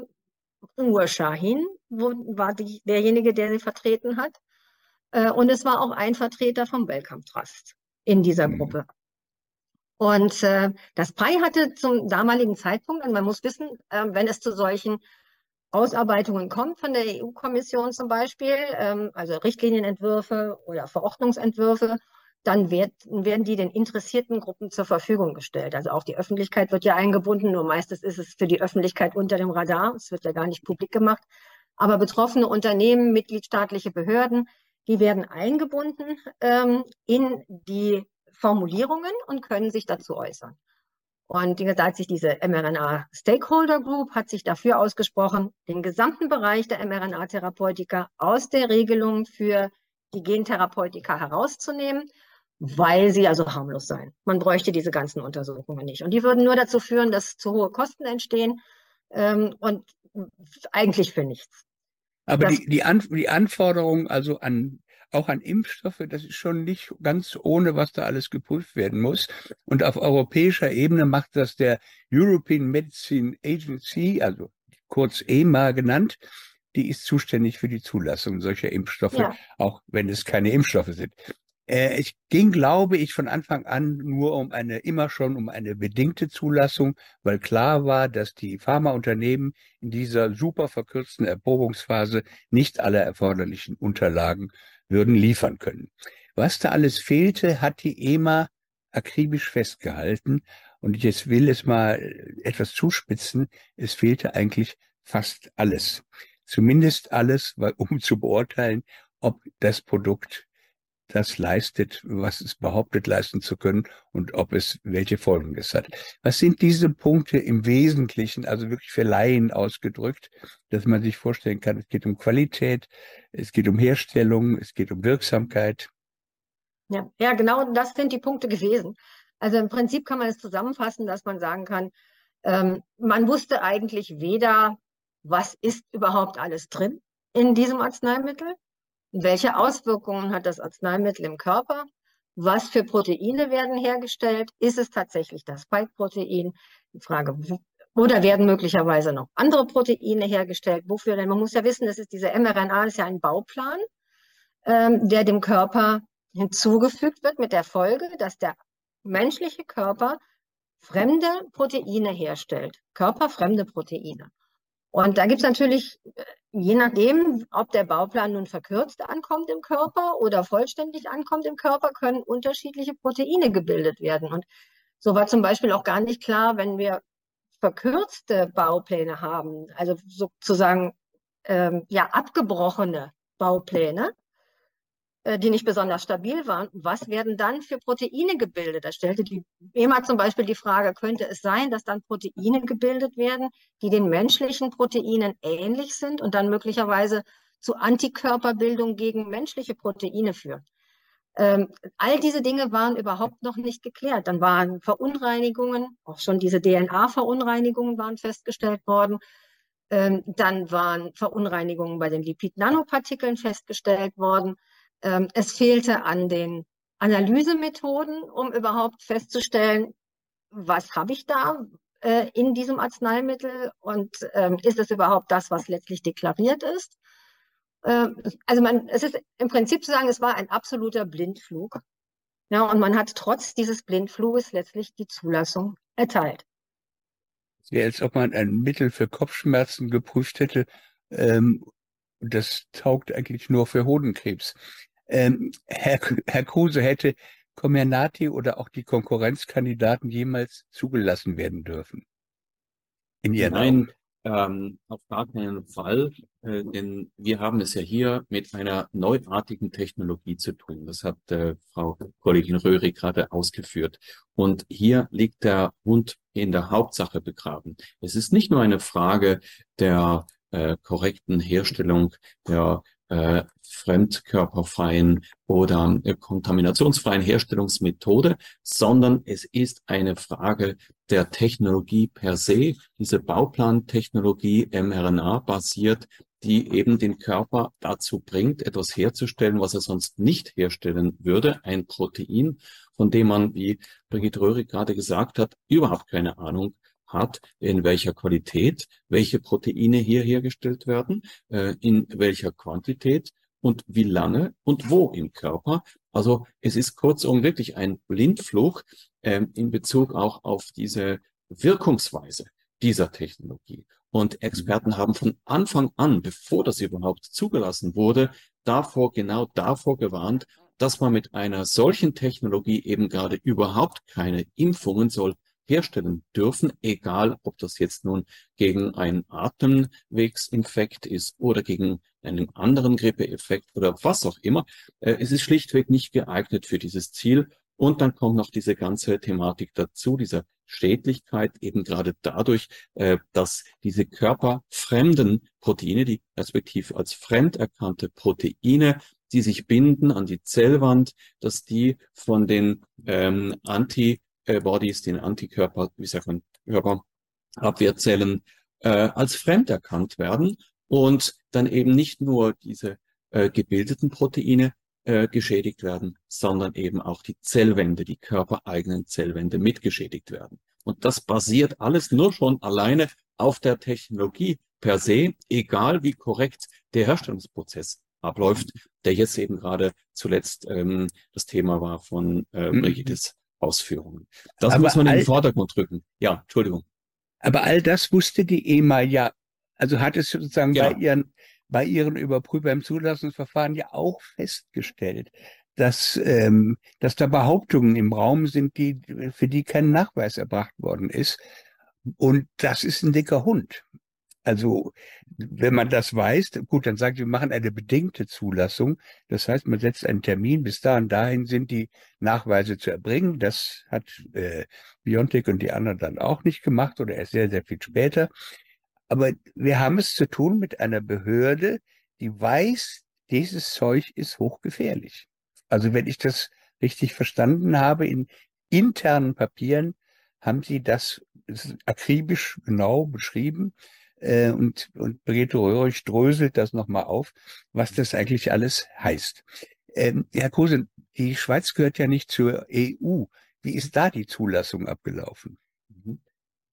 Uwe Shahin war die, derjenige, der sie vertreten hat. Und es war auch ein Vertreter vom Wellcome Trust in dieser mhm. Gruppe. Und äh, das PRI hatte zum damaligen Zeitpunkt, und man muss wissen, äh, wenn es zu solchen Ausarbeitungen kommt von der EU-Kommission zum Beispiel, ähm, also Richtlinienentwürfe oder Verordnungsentwürfe, dann wird, werden die den interessierten Gruppen zur Verfügung gestellt. Also auch die Öffentlichkeit wird ja eingebunden, nur meistens ist es für die Öffentlichkeit unter dem Radar, es wird ja gar nicht publik gemacht. Aber betroffene Unternehmen, mitgliedstaatliche Behörden, die werden eingebunden ähm, in die Formulierungen und können sich dazu äußern. Und wie gesagt, sich diese mRNA Stakeholder Group hat sich dafür ausgesprochen, den gesamten Bereich der mRNA-Therapeutika aus der Regelung für die Gentherapeutika herauszunehmen, weil sie also harmlos seien. Man bräuchte diese ganzen Untersuchungen nicht. Und die würden nur dazu führen, dass zu hohe Kosten entstehen ähm, und eigentlich für nichts. Aber das, die, die, An die Anforderungen also an auch an Impfstoffe, das ist schon nicht ganz ohne, was da alles geprüft werden muss. Und auf europäischer Ebene macht das der European Medicine Agency, also kurz EMA genannt. Die ist zuständig für die Zulassung solcher Impfstoffe, ja. auch wenn es keine Impfstoffe sind. Äh, es ging, glaube ich, von Anfang an nur um eine, immer schon um eine bedingte Zulassung, weil klar war, dass die Pharmaunternehmen in dieser super verkürzten Erprobungsphase nicht alle erforderlichen Unterlagen würden liefern können. Was da alles fehlte, hat die EMA akribisch festgehalten. Und ich jetzt will es mal etwas zuspitzen. Es fehlte eigentlich fast alles. Zumindest alles, um zu beurteilen, ob das Produkt das leistet, was es behauptet leisten zu können und ob es welche Folgen es hat. Was sind diese Punkte im Wesentlichen, also wirklich für Laien ausgedrückt, dass man sich vorstellen kann, es geht um Qualität, es geht um Herstellung, es geht um Wirksamkeit. Ja, ja, genau das sind die Punkte gewesen. Also im Prinzip kann man es zusammenfassen, dass man sagen kann, ähm, man wusste eigentlich weder, was ist überhaupt alles drin in diesem Arzneimittel, welche Auswirkungen hat das Arzneimittel im Körper? Was für Proteine werden hergestellt? Ist es tatsächlich das Spike-Protein? Die Frage, oder werden möglicherweise noch andere Proteine hergestellt? Wofür denn? Man muss ja wissen, das ist diese mRNA ist ja ein Bauplan, ähm, der dem Körper hinzugefügt wird mit der Folge, dass der menschliche Körper fremde Proteine herstellt, körperfremde Proteine. Und da gibt es natürlich, äh, je nachdem, ob der Bauplan nun verkürzt ankommt im Körper oder vollständig ankommt im Körper, können unterschiedliche Proteine gebildet werden. Und so war zum Beispiel auch gar nicht klar, wenn wir verkürzte Baupläne haben, also sozusagen ähm, ja abgebrochene Baupläne, die nicht besonders stabil waren, was werden dann für Proteine gebildet? Da stellte die EMA zum Beispiel die Frage, könnte es sein, dass dann Proteine gebildet werden, die den menschlichen Proteinen ähnlich sind und dann möglicherweise zu Antikörperbildung gegen menschliche Proteine führen? Ähm, all diese Dinge waren überhaupt noch nicht geklärt. Dann waren Verunreinigungen, auch schon diese DNA-Verunreinigungen waren festgestellt worden. Ähm, dann waren Verunreinigungen bei den Lipid-Nanopartikeln festgestellt worden. Ähm, es fehlte an den Analysemethoden, um überhaupt festzustellen, was habe ich da äh, in diesem Arzneimittel und ähm, ist es überhaupt das, was letztlich deklariert ist. Äh, also man, es ist im Prinzip zu sagen, es war ein absoluter Blindflug. Ja, und man hat trotz dieses Blindfluges letztlich die Zulassung erteilt. Es wäre, als ob man ein Mittel für Kopfschmerzen geprüft hätte. Ähm, das taugt eigentlich nur für Hodenkrebs. Ähm, Herr, Herr Kruse hätte Comirnaty oder auch die Konkurrenzkandidaten jemals zugelassen werden dürfen? In Ihren Nein? Ähm, auf gar keinen Fall, äh, denn wir haben es ja hier mit einer neuartigen Technologie zu tun. Das hat äh, Frau Kollegin Röhrig gerade ausgeführt. Und hier liegt der Hund in der Hauptsache begraben. Es ist nicht nur eine Frage der äh, korrekten Herstellung der äh, fremdkörperfreien oder äh, kontaminationsfreien Herstellungsmethode, sondern es ist eine Frage der Technologie per se, diese Bauplantechnologie mRNA basiert, die eben den Körper dazu bringt, etwas herzustellen, was er sonst nicht herstellen würde, ein Protein, von dem man, wie Brigitte Röhrig gerade gesagt hat, überhaupt keine Ahnung hat, in welcher Qualität, welche Proteine hier hergestellt werden, äh, in welcher Quantität und wie lange und wo im Körper. Also es ist kurzum wirklich ein Blindflug äh, in Bezug auch auf diese Wirkungsweise dieser Technologie. Und Experten haben von Anfang an, bevor das überhaupt zugelassen wurde, davor, genau davor gewarnt, dass man mit einer solchen Technologie eben gerade überhaupt keine Impfungen soll herstellen dürfen, egal ob das jetzt nun gegen einen Atemwegsinfekt ist oder gegen einen anderen Grippeeffekt oder was auch immer. Äh, es ist schlichtweg nicht geeignet für dieses Ziel. Und dann kommt noch diese ganze Thematik dazu, dieser Schädlichkeit eben gerade dadurch, äh, dass diese körperfremden Proteine, die respektive als fremd erkannte Proteine, die sich binden an die Zellwand, dass die von den ähm, Anti äh, Bodies, den Antikörper, wie sagt man, Körperabwehrzellen äh, als fremd erkannt werden und dann eben nicht nur diese äh, gebildeten Proteine äh, geschädigt werden, sondern eben auch die Zellwände, die körpereigenen Zellwände mitgeschädigt werden. Und das basiert alles nur schon alleine auf der Technologie per se, egal wie korrekt der Herstellungsprozess abläuft, der jetzt eben gerade zuletzt ähm, das Thema war von äh, mhm. Brigittes Ausführungen. Das aber muss man in den Vordergrund drücken. Ja, Entschuldigung. Aber all das wusste die EMA ja, also hat es sozusagen ja. bei ihren, bei ihren Überprüfer im Zulassungsverfahren ja auch festgestellt, dass, ähm, dass da Behauptungen im Raum sind, die, für die kein Nachweis erbracht worden ist. Und das ist ein dicker Hund. Also, wenn man das weiß, gut, dann sagt, wir machen eine bedingte Zulassung. Das heißt, man setzt einen Termin, bis dahin, dahin sind die Nachweise zu erbringen. Das hat äh, Biontech und die anderen dann auch nicht gemacht oder erst sehr, sehr viel später. Aber wir haben es zu tun mit einer Behörde, die weiß, dieses Zeug ist hochgefährlich. Also wenn ich das richtig verstanden habe, in internen Papieren haben sie das akribisch genau beschrieben äh, und, und Brigitte Röhrig dröselt das nochmal auf, was das eigentlich alles heißt. Ähm, Herr Kruse, die Schweiz gehört ja nicht zur EU. Wie ist da die Zulassung abgelaufen? Mhm.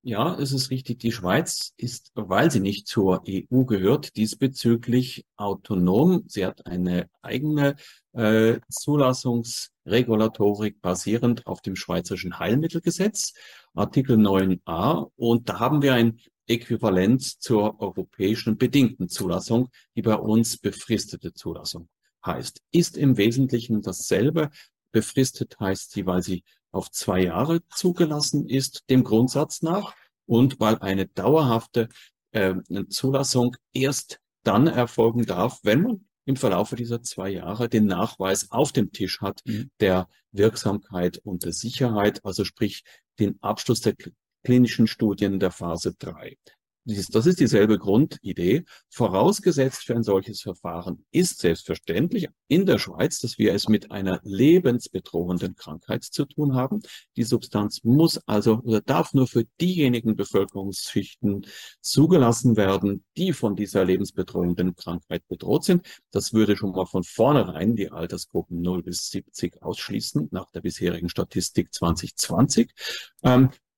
Ja, es ist richtig. Die Schweiz ist, weil sie nicht zur EU gehört, diesbezüglich autonom. Sie hat eine eigene äh, Zulassungsregulatorik basierend auf dem Schweizerischen Heilmittelgesetz, Artikel 9a. Und da haben wir ein äquivalent zur europäischen bedingten Zulassung, die bei uns befristete Zulassung heißt. Ist im Wesentlichen dasselbe. Befristet heißt sie, weil sie auf zwei Jahre zugelassen ist, dem Grundsatz nach, und weil eine dauerhafte äh, Zulassung erst dann erfolgen darf, wenn man im Verlaufe dieser zwei Jahre den Nachweis auf dem Tisch hat mhm. der Wirksamkeit und der Sicherheit, also sprich den Abschluss der klinischen Studien der Phase 3. Das ist dieselbe Grundidee. Vorausgesetzt für ein solches Verfahren ist selbstverständlich in der Schweiz, dass wir es mit einer lebensbedrohenden Krankheit zu tun haben. Die Substanz muss also oder darf nur für diejenigen Bevölkerungsschichten zugelassen werden, die von dieser lebensbedrohenden Krankheit bedroht sind. Das würde schon mal von vornherein die Altersgruppen 0 bis 70 ausschließen, nach der bisherigen Statistik 2020.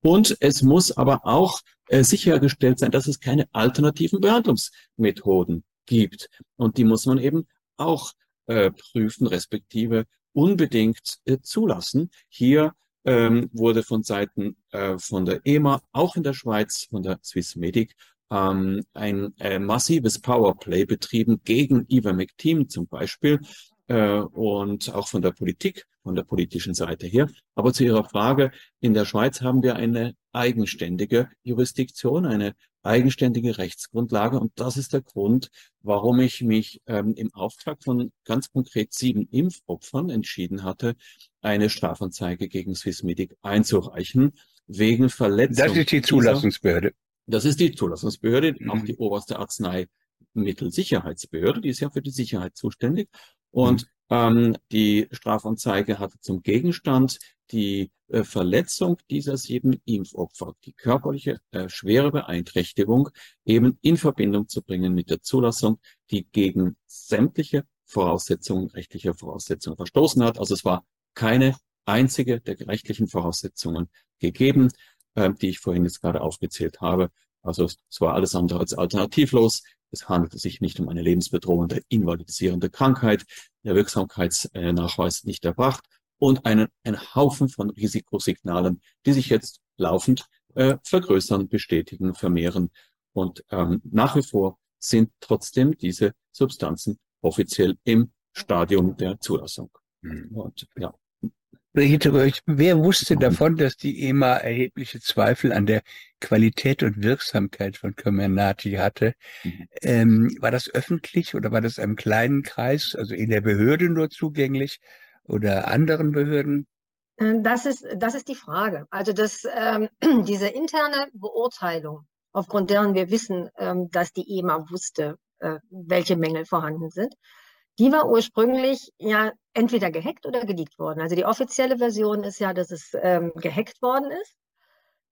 Und es muss aber auch äh, sichergestellt sein, dass es keine alternativen Behandlungsmethoden gibt. Und die muss man eben auch äh, prüfen, respektive unbedingt äh, zulassen. Hier ähm, wurde von Seiten äh, von der EMA, auch in der Schweiz, von der Swissmedic, ähm, ein äh, massives Powerplay betrieben gegen Ivermectin zum Beispiel äh, und auch von der Politik von der politischen Seite her. Aber zu Ihrer Frage, in der Schweiz haben wir eine eigenständige Jurisdiktion, eine eigenständige Rechtsgrundlage. Und das ist der Grund, warum ich mich ähm, im Auftrag von ganz konkret sieben Impfopfern entschieden hatte, eine Strafanzeige gegen Swissmedic einzureichen, wegen Verletzung. Das ist die Zulassungsbehörde. Das ist die Zulassungsbehörde, mhm. auch die oberste Arzneimittelsicherheitsbehörde, die ist ja für die Sicherheit zuständig. Und mhm. Ähm, die Strafanzeige hatte zum Gegenstand die äh, Verletzung dieser sieben Impfopfer, die körperliche äh, schwere Beeinträchtigung eben in Verbindung zu bringen mit der Zulassung, die gegen sämtliche Voraussetzungen, rechtliche Voraussetzungen verstoßen hat. Also es war keine einzige der rechtlichen Voraussetzungen gegeben, äh, die ich vorhin jetzt gerade aufgezählt habe. Also es war alles andere als alternativlos. Es handelte sich nicht um eine lebensbedrohende, invalidisierende Krankheit, der Wirksamkeitsnachweis nicht erbracht und einen, einen Haufen von Risikosignalen, die sich jetzt laufend äh, vergrößern, bestätigen, vermehren. Und ähm, nach wie vor sind trotzdem diese Substanzen offiziell im Stadium der Zulassung. Mhm. Und ja. Brigitte Röch, wer wusste davon, dass die EMA erhebliche Zweifel an der Qualität und Wirksamkeit von Comirnaty hatte? Mhm. Ähm, war das öffentlich oder war das einem kleinen Kreis, also in der Behörde nur zugänglich oder anderen Behörden? Äh, das ist, das ist die Frage. Also das, ähm, diese interne Beurteilung, aufgrund deren wir wissen, ähm, dass die EMA wusste, äh, welche Mängel vorhanden sind, die war ursprünglich ja entweder gehackt oder geleakt worden. Also die offizielle Version ist ja, dass es ähm, gehackt worden ist.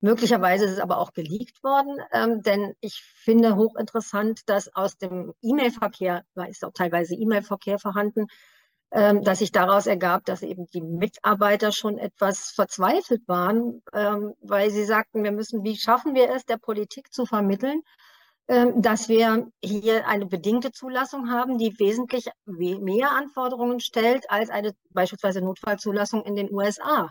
Möglicherweise ist es aber auch geleakt worden, ähm, denn ich finde hochinteressant, dass aus dem E-Mail-Verkehr, da ist auch teilweise E-Mail-Verkehr vorhanden, ähm, dass sich daraus ergab, dass eben die Mitarbeiter schon etwas verzweifelt waren, ähm, weil sie sagten, wir müssen, wie schaffen wir es, der Politik zu vermitteln, dass wir hier eine bedingte Zulassung haben, die wesentlich mehr Anforderungen stellt als eine beispielsweise Notfallzulassung in den USA.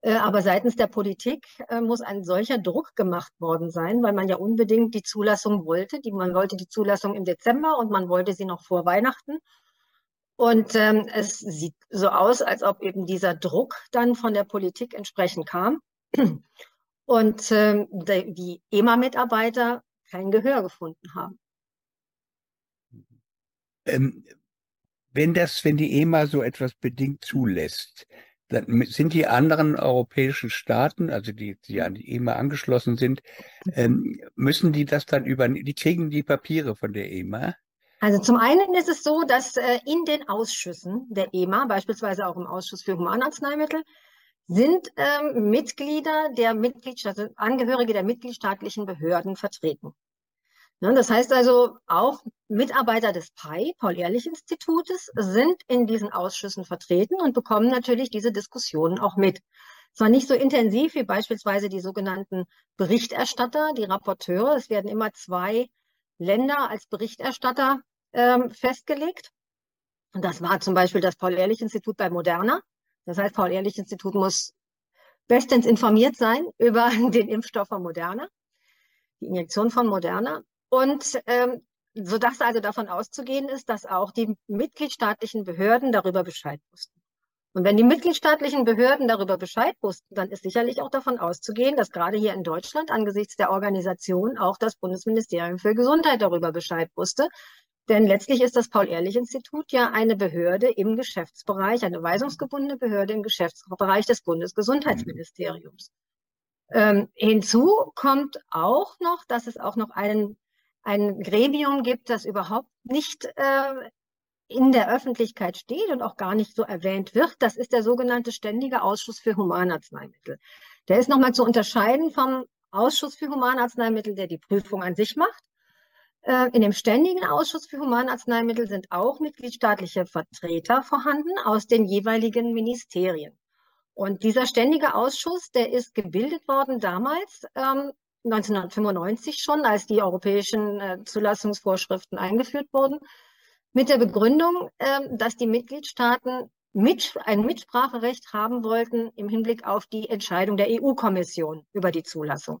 Äh, aber seitens der Politik äh, muss ein solcher Druck gemacht worden sein, weil man ja unbedingt die Zulassung wollte. Man wollte die Zulassung im Dezember und man wollte sie noch vor Weihnachten. Und ähm, es sieht so aus, als ob eben dieser Druck dann von der Politik entsprechend kam. Und ähm, die EMA-Mitarbeiter kein Gehör gefunden haben. Ähm, wenn das, wenn die EMA so etwas bedingt zulässt, dann sind die anderen europäischen Staaten, also die, die an die EMA angeschlossen sind, ähm, müssen die das dann über, die kriegen die Papiere von der EMA? Also zum einen ist es so, dass äh, in den Ausschüssen der EMA, beispielsweise auch im Ausschuss für Humanarzneimittel, sind ähm, Mitglieder der Mitgliedstaaten, also Angehörige der mitgliedstaatlichen Behörden vertreten. Ja, das heißt also, auch Mitarbeiter des PAI, Paul-Ehrlich-Institutes, sind in diesen Ausschüssen vertreten und bekommen natürlich diese Diskussionen auch mit. Zwar nicht so intensiv wie beispielsweise die sogenannten Berichterstatter, die Rapporteure. Es werden immer zwei Länder als Berichterstatter ähm, festgelegt. Und das war zum Beispiel das Paul-Ehrlich-Institut bei Moderna. Das heißt, Paul-Ehrlich-Institut muss bestens informiert sein über den Impfstoff von Moderna, die Injektion von Moderna. Und ähm, sodass also davon auszugehen ist, dass auch die mitgliedstaatlichen Behörden darüber Bescheid wussten. Und wenn die mitgliedstaatlichen Behörden darüber Bescheid wussten, dann ist sicherlich auch davon auszugehen, dass gerade hier in Deutschland angesichts der Organisation auch das Bundesministerium für Gesundheit darüber Bescheid wusste, denn letztlich ist das Paul-Ehrlich-Institut ja eine Behörde im Geschäftsbereich, eine weisungsgebundene Behörde im Geschäftsbereich des Bundesgesundheitsministeriums. Ähm, hinzu kommt auch noch, dass es auch noch einen, ein Gremium gibt, das überhaupt nicht äh, in der Öffentlichkeit steht und auch gar nicht so erwähnt wird. Das ist der sogenannte Ständige Ausschuss für Humanarzneimittel. Der ist nochmal zu unterscheiden vom Ausschuss für Humanarzneimittel, der die Prüfung an sich macht. Äh, in dem Ständigen Ausschuss für Humanarzneimittel sind auch mitgliedstaatliche Vertreter vorhanden aus den jeweiligen Ministerien. Und dieser Ständige Ausschuss, der ist gebildet worden damals, ähm, 1995 schon, als die europäischen äh, Zulassungsvorschriften eingeführt wurden, mit der Begründung, äh, dass die Mitgliedstaaten mit, ein Mitspracherecht haben wollten im Hinblick auf die Entscheidung der EU-Kommission über die Zulassung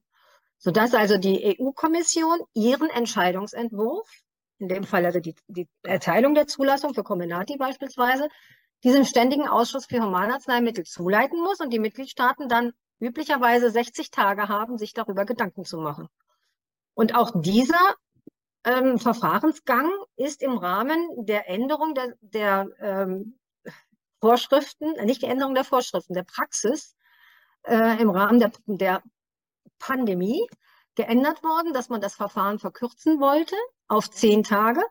sodass also die EU-Kommission ihren Entscheidungsentwurf, in dem Fall also die, die Erteilung der Zulassung für Comenati beispielsweise, diesem Ständigen Ausschuss für Humanarzneimittel zuleiten muss und die Mitgliedstaaten dann üblicherweise 60 Tage haben, sich darüber Gedanken zu machen. Und auch dieser ähm, Verfahrensgang ist im Rahmen der Änderung der, der ähm, Vorschriften, nicht die Änderung der Vorschriften, der Praxis äh, im Rahmen der, der Pandemie geändert worden, dass man das Verfahren verkürzen wollte auf zehn Tage.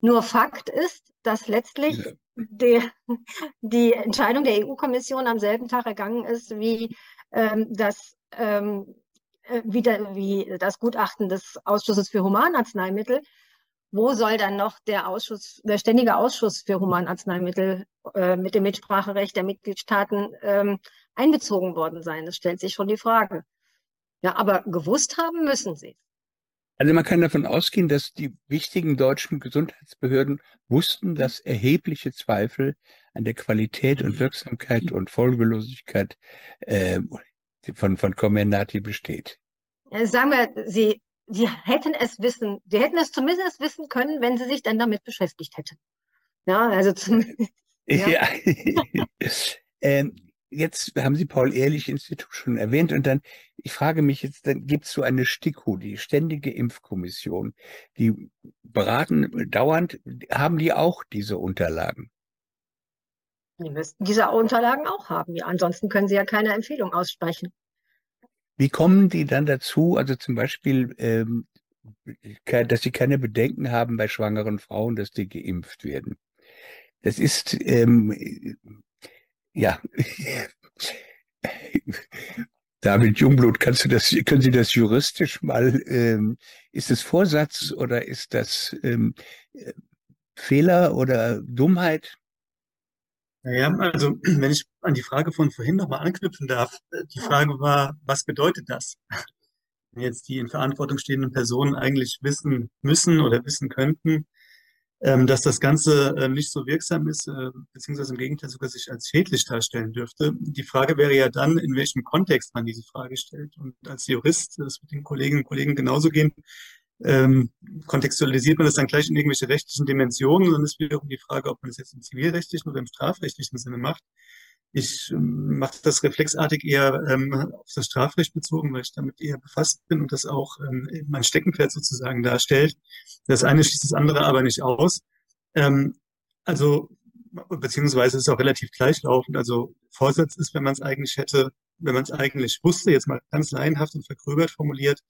Nur Fakt ist, dass letztlich die, die Entscheidung der EU-Kommission am selben Tag ergangen ist, wie ähm, das ähm, äh, wie, der, wie das Gutachten des Ausschusses für Humanarzneimittel. Wo soll dann noch der Ausschuss, der ständige Ausschuss für Humanarzneimittel äh, mit dem Mitspracherecht der Mitgliedstaaten ähm, einbezogen worden sein? Das stellt sich schon die Frage. Ja, aber gewusst haben müssen sie. Also man kann davon ausgehen, dass die wichtigen deutschen Gesundheitsbehörden wussten, dass erhebliche Zweifel an der Qualität und Wirksamkeit und Folgelosigkeit äh, von, von Comenati besteht. Sagen wir, sie, sie hätten es wissen, sie hätten es zumindest wissen können, wenn sie sich dann damit beschäftigt hätten. Ja, also zumindest. Ja. ja. ähm, jetzt haben Sie Paul-Ehrlich-Institut schon erwähnt und dann, ich frage mich jetzt, dann gibt es so eine STIKO, die Ständige Impfkommission, die beraten dauernd, haben die auch diese Unterlagen? Die müssten diese Unterlagen auch haben, ja. Ansonsten können sie ja keine Empfehlung aussprechen. Wie kommen die dann dazu, also zum Beispiel, ähm, dass sie keine Bedenken haben bei schwangeren Frauen, dass die geimpft werden? Das ist, ähm, ja, David Jungblut, kannst du das, können Sie das juristisch mal, ähm, ist es Vorsatz oder ist das ähm, Fehler oder Dummheit? Naja, also wenn ich an die Frage von vorhin nochmal anknüpfen darf, äh, die Frage war, was bedeutet das? Wenn jetzt die in Verantwortung stehenden Personen eigentlich wissen müssen oder wissen könnten, ähm, dass das Ganze äh, nicht so wirksam ist, äh, beziehungsweise im Gegenteil sogar sich als schädlich darstellen dürfte. Die Frage wäre ja dann, in welchem Kontext man diese Frage stellt. Und als Jurist, das wird den Kolleginnen und Kollegen genauso gehen, ähm, kontextualisiert man das dann gleich in irgendwelche rechtlichen Dimensionen dann ist wiederum die Frage, ob man das jetzt im zivilrechtlichen oder im strafrechtlichen Sinne macht. Ich ähm, mache das reflexartig eher ähm, auf das Strafrecht bezogen, weil ich damit eher befasst bin und das auch ähm, mein Steckenpferd sozusagen darstellt. Das eine schließt das andere aber nicht aus. Ähm, also, beziehungsweise ist es auch relativ gleichlaufend. Also Vorsatz ist, wenn man es eigentlich hätte, wenn man es eigentlich wusste, jetzt mal ganz laienhaft und vergröbert formuliert,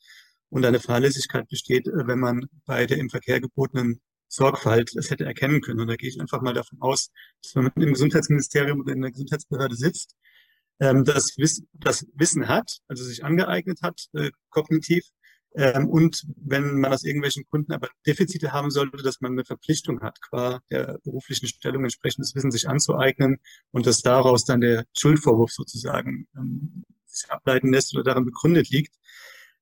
und eine Fahrlässigkeit besteht, äh, wenn man bei der im Verkehr gebotenen Sorgfalt es hätte erkennen können. Und da gehe ich einfach mal davon aus, dass man im Gesundheitsministerium oder in der Gesundheitsbehörde sitzt, ähm, das, Wiss das Wissen hat, also sich angeeignet hat, äh, kognitiv, ähm, und wenn man aus irgendwelchen Gründen aber Defizite haben sollte, dass man eine Verpflichtung hat, qua der beruflichen Stellung entsprechendes Wissen sich anzueignen und dass daraus dann der Schuldvorwurf sozusagen ähm, sich ableiten lässt oder darin begründet liegt.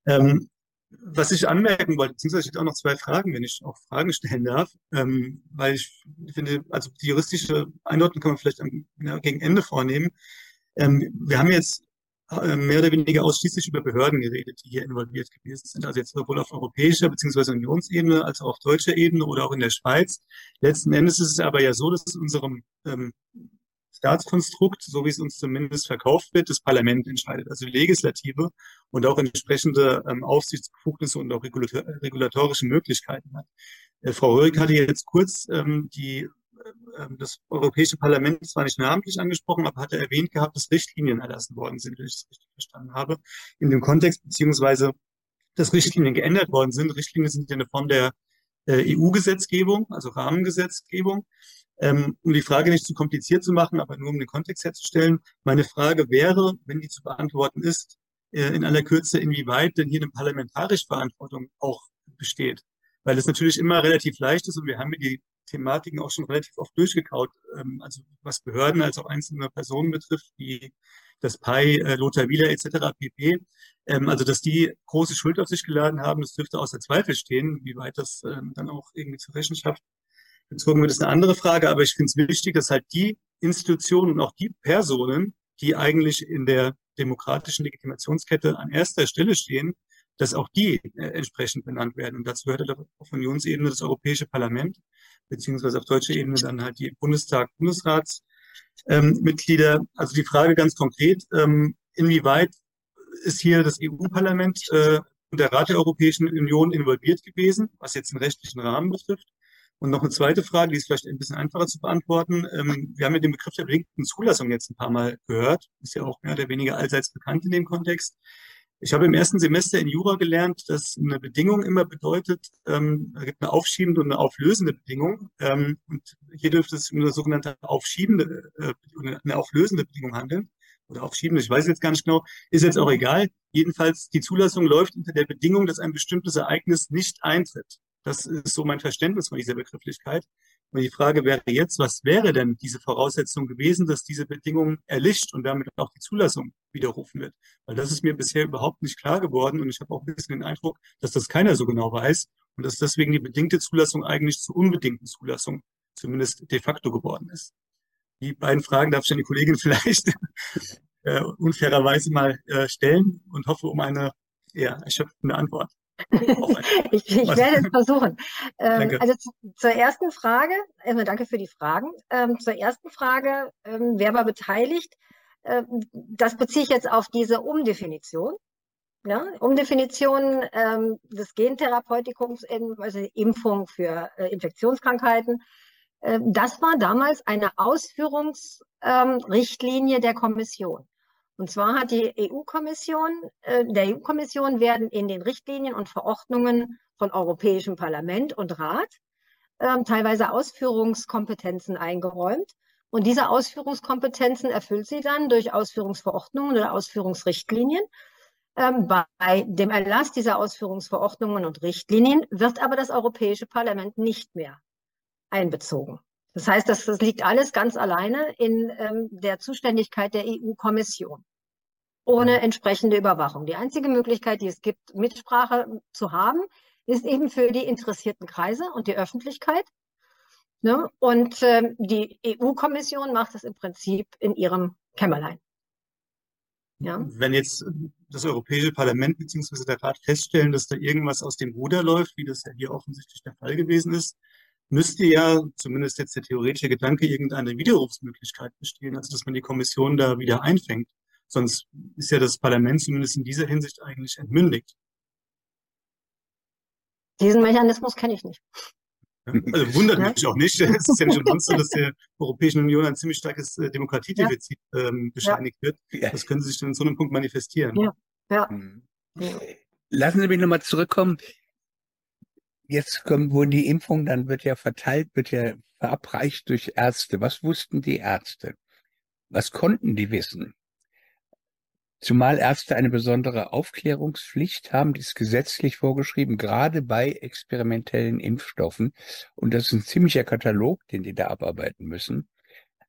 Ähm, was ich anmerken wollte, beziehungsweise ich hätte auch noch zwei Fragen, wenn ich auch Fragen stellen darf, ähm, weil ich finde, also die juristische Einordnung kann man vielleicht am, ja, gegen Ende vornehmen. Ähm, wir haben jetzt äh, mehr oder weniger ausschließlich über Behörden geredet, die hier involviert gewesen sind. Also jetzt sowohl auf europäischer bzw. Unionsebene als auch auf deutscher Ebene oder auch in der Schweiz. Letzten Endes ist es aber ja so, dass in unserem ähm, Staatskonstrukt, so wie es uns zumindest verkauft wird, das Parlament entscheidet, also Legislative und auch entsprechende ähm, Aufsichtsbefugnisse und auch regulator regulatorische Möglichkeiten hat. Äh, Frau Röhrig hatte jetzt kurz ähm, die, äh, das Europäische Parlament zwar nicht namentlich angesprochen, aber hatte erwähnt gehabt, dass Richtlinien erlassen worden sind, wenn ich das richtig verstanden habe, in dem Kontext, beziehungsweise dass Richtlinien geändert worden sind. Richtlinien sind ja eine Form der äh, EU-Gesetzgebung, also Rahmengesetzgebung. Ähm, um die Frage nicht zu kompliziert zu machen, aber nur um den Kontext herzustellen, meine Frage wäre, wenn die zu beantworten ist, äh, in aller Kürze, inwieweit denn hier eine parlamentarische Verantwortung auch besteht. Weil es natürlich immer relativ leicht ist und wir haben die Thematiken auch schon relativ oft durchgekaut, ähm, also was Behörden als auch einzelne Personen betrifft, wie das PI, äh, Lothar Wieler etc. pp. Ähm, also dass die große Schuld auf sich geladen haben, das dürfte außer Zweifel stehen, wie weit das ähm, dann auch irgendwie zur Rechenschaft gezogen wird, ist eine andere Frage, aber ich finde es wichtig, dass halt die Institutionen und auch die Personen, die eigentlich in der demokratischen Legitimationskette an erster Stelle stehen, dass auch die äh, entsprechend benannt werden. Und dazu gehört halt auf Unionsebene das Europäische Parlament, beziehungsweise auf deutscher Ebene dann halt die Bundestag, Bundesrats, ähm. Also die Frage ganz konkret, ähm, inwieweit ist hier das EU-Parlament äh, und der Rat der Europäischen Union involviert gewesen, was jetzt den rechtlichen Rahmen betrifft? Und noch eine zweite Frage, die ist vielleicht ein bisschen einfacher zu beantworten. Ähm, wir haben ja den Begriff der bedingten Zulassung jetzt ein paar Mal gehört. Ist ja auch mehr oder weniger allseits bekannt in dem Kontext. Ich habe im ersten Semester in Jura gelernt, dass eine Bedingung immer bedeutet, ähm, da gibt eine aufschiebende und eine auflösende Bedingung. Ähm, und hier dürfte es um eine sogenannte aufschiebende, äh, eine auflösende Bedingung handeln. Oder aufschiebende, ich weiß jetzt gar nicht genau, ist jetzt auch egal. Jedenfalls, die Zulassung läuft unter der Bedingung, dass ein bestimmtes Ereignis nicht eintritt. Das ist so mein Verständnis von dieser Begrifflichkeit. Und die Frage wäre jetzt, was wäre denn diese Voraussetzung gewesen, dass diese Bedingung erlischt und damit auch die Zulassung widerrufen wird? Weil das ist mir bisher überhaupt nicht klar geworden und ich habe auch ein bisschen den Eindruck, dass das keiner so genau weiß und dass deswegen die bedingte Zulassung eigentlich zur unbedingten Zulassung zumindest de facto geworden ist. Die beiden Fragen darf ich an die Kollegin vielleicht äh, unfairerweise mal äh, stellen und hoffe um eine ja, erschöpfende Antwort. Ich, ich werde es versuchen. Ähm, also zu, zur ersten Frage, erstmal danke für die Fragen. Ähm, zur ersten Frage, ähm, wer war beteiligt? Ähm, das beziehe ich jetzt auf diese Umdefinition. Ja, Umdefinition ähm, des Gentherapeutikums, in, also Impfung für äh, Infektionskrankheiten. Ähm, das war damals eine Ausführungsrichtlinie der Kommission. Und zwar hat die EU-Kommission, äh, der EU-Kommission werden in den Richtlinien und Verordnungen von Europäischem Parlament und Rat äh, teilweise Ausführungskompetenzen eingeräumt. Und diese Ausführungskompetenzen erfüllt sie dann durch Ausführungsverordnungen oder Ausführungsrichtlinien. Ähm, bei dem Erlass dieser Ausführungsverordnungen und Richtlinien wird aber das Europäische Parlament nicht mehr einbezogen. Das heißt, das, das liegt alles ganz alleine in ähm, der Zuständigkeit der EU-Kommission ohne entsprechende Überwachung. Die einzige Möglichkeit, die es gibt, Mitsprache zu haben, ist eben für die interessierten Kreise und die Öffentlichkeit. Ne? Und ähm, die EU-Kommission macht es im Prinzip in ihrem Kämmerlein. Ja? Wenn jetzt das Europäische Parlament bzw. der Rat feststellen, dass da irgendwas aus dem Ruder läuft, wie das ja hier offensichtlich der Fall gewesen ist, müsste ja, zumindest jetzt der theoretische Gedanke, irgendeine Widerrufsmöglichkeit bestehen, also dass man die Kommission da wieder einfängt. Sonst ist ja das Parlament zumindest in dieser Hinsicht eigentlich entmündigt. Diesen Mechanismus kenne ich nicht. Also wundert ja. mich auch nicht. Es ist ja nicht umsonst so, dass der Europäischen Union ein ziemlich starkes äh, Demokratiedefizit ja. ähm, bescheinigt ja. wird. Das können Sie sich dann in so einem Punkt manifestieren. Ja. ja. Hm. Lassen Sie mich nochmal zurückkommen jetzt kommt, wo die Impfung dann wird ja verteilt, wird ja verabreicht durch Ärzte. Was wussten die Ärzte? Was konnten die wissen? Zumal Ärzte eine besondere Aufklärungspflicht haben, die ist gesetzlich vorgeschrieben, gerade bei experimentellen Impfstoffen. Und das ist ein ziemlicher Katalog, den die da abarbeiten müssen.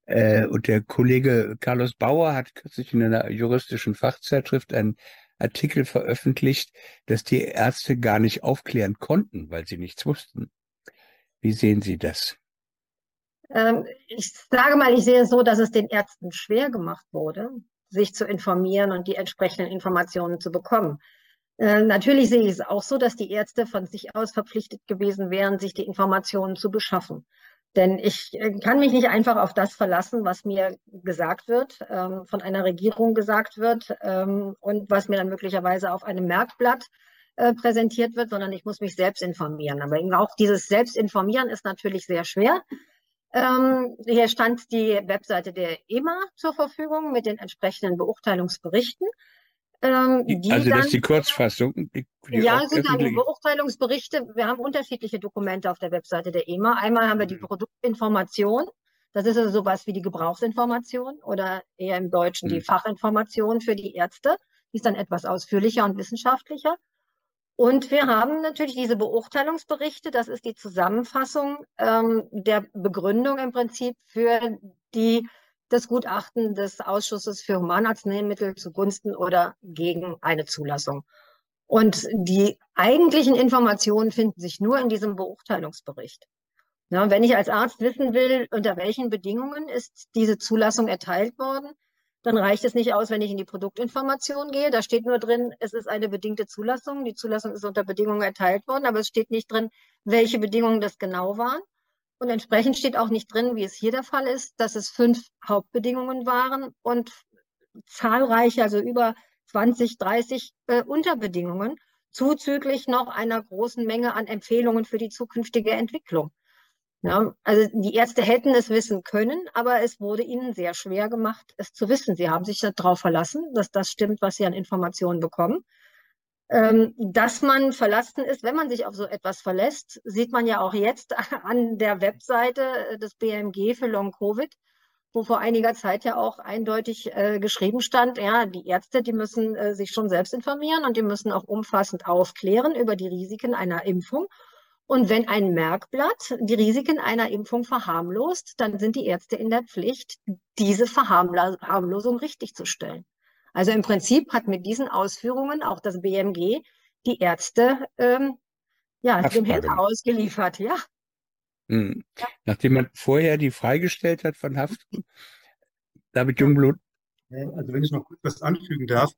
Äh, und der Kollege Carlos Bauer hat kürzlich in einer juristischen Fachzeitschrift ein Artikel veröffentlicht, dass die Ärzte gar nicht aufklären konnten, weil sie nichts wussten. Wie sehen Sie das? Ähm, ich sage mal, ich sehe es so, dass es den Ärzten schwer gemacht wurde, sich zu informieren und die entsprechenden Informationen zu bekommen. Äh, natürlich sehe ich es auch so, dass die Ärzte von sich aus verpflichtet gewesen wären, sich die Informationen zu beschaffen. Denn ich äh, kann mich nicht einfach auf das verlassen, was mir gesagt wird, ähm, von einer Regierung gesagt wird ähm, und was mir dann möglicherweise auf einem Merkblatt äh, präsentiert wird, sondern ich muss mich selbst informieren. Aber auch dieses Selbstinformieren ist natürlich sehr schwer. Ähm, hier stand die Webseite der EMA zur Verfügung mit den entsprechenden Beurteilungsberichten. Ähm, also das ist die Kurzfassung. Die, die ja, sind dann Beurteilungsberichte. Wir haben unterschiedliche Dokumente auf der Webseite der EMA. Einmal haben wir die mhm. Produktinformation. Das ist also sowas wie die Gebrauchsinformation oder eher im Deutschen mhm. die Fachinformation für die Ärzte. Die ist dann etwas ausführlicher und wissenschaftlicher. Und wir haben natürlich diese Beurteilungsberichte. Das ist die Zusammenfassung ähm, der Begründung im Prinzip für die das Gutachten des Ausschusses für Humanarzneimittel zugunsten oder gegen eine Zulassung. Und die eigentlichen Informationen finden sich nur in diesem Beurteilungsbericht. Ja, wenn ich als Arzt wissen will, unter welchen Bedingungen ist diese Zulassung erteilt worden, dann reicht es nicht aus, wenn ich in die Produktinformation gehe. Da steht nur drin, es ist eine bedingte Zulassung. Die Zulassung ist unter Bedingungen erteilt worden, aber es steht nicht drin, welche Bedingungen das genau waren. Und entsprechend steht auch nicht drin, wie es hier der Fall ist, dass es fünf Hauptbedingungen waren und zahlreiche, also über 20, 30 äh, Unterbedingungen, zuzüglich noch einer großen Menge an Empfehlungen für die zukünftige Entwicklung. Ja, also die Ärzte hätten es wissen können, aber es wurde ihnen sehr schwer gemacht, es zu wissen. Sie haben sich darauf verlassen, dass das stimmt, was sie an Informationen bekommen. Ähm, dass man verlassen ist, wenn man sich auf so etwas verlässt, sieht man ja auch jetzt an der Webseite des BMG für Long Covid, wo vor einiger Zeit ja auch eindeutig äh, geschrieben stand, ja, die Ärzte, die müssen äh, sich schon selbst informieren und die müssen auch umfassend aufklären über die Risiken einer Impfung. Und wenn ein Merkblatt die Risiken einer Impfung verharmlost, dann sind die Ärzte in der Pflicht, diese Verharmlosung richtig zu stellen. Also im Prinzip hat mit diesen Ausführungen auch das BMG die Ärzte ähm, ja, dem Händler ausgeliefert, ja. Hm. ja. Nachdem man vorher die freigestellt hat von Haft, David Jungblut, also wenn ich noch kurz was anfügen darf,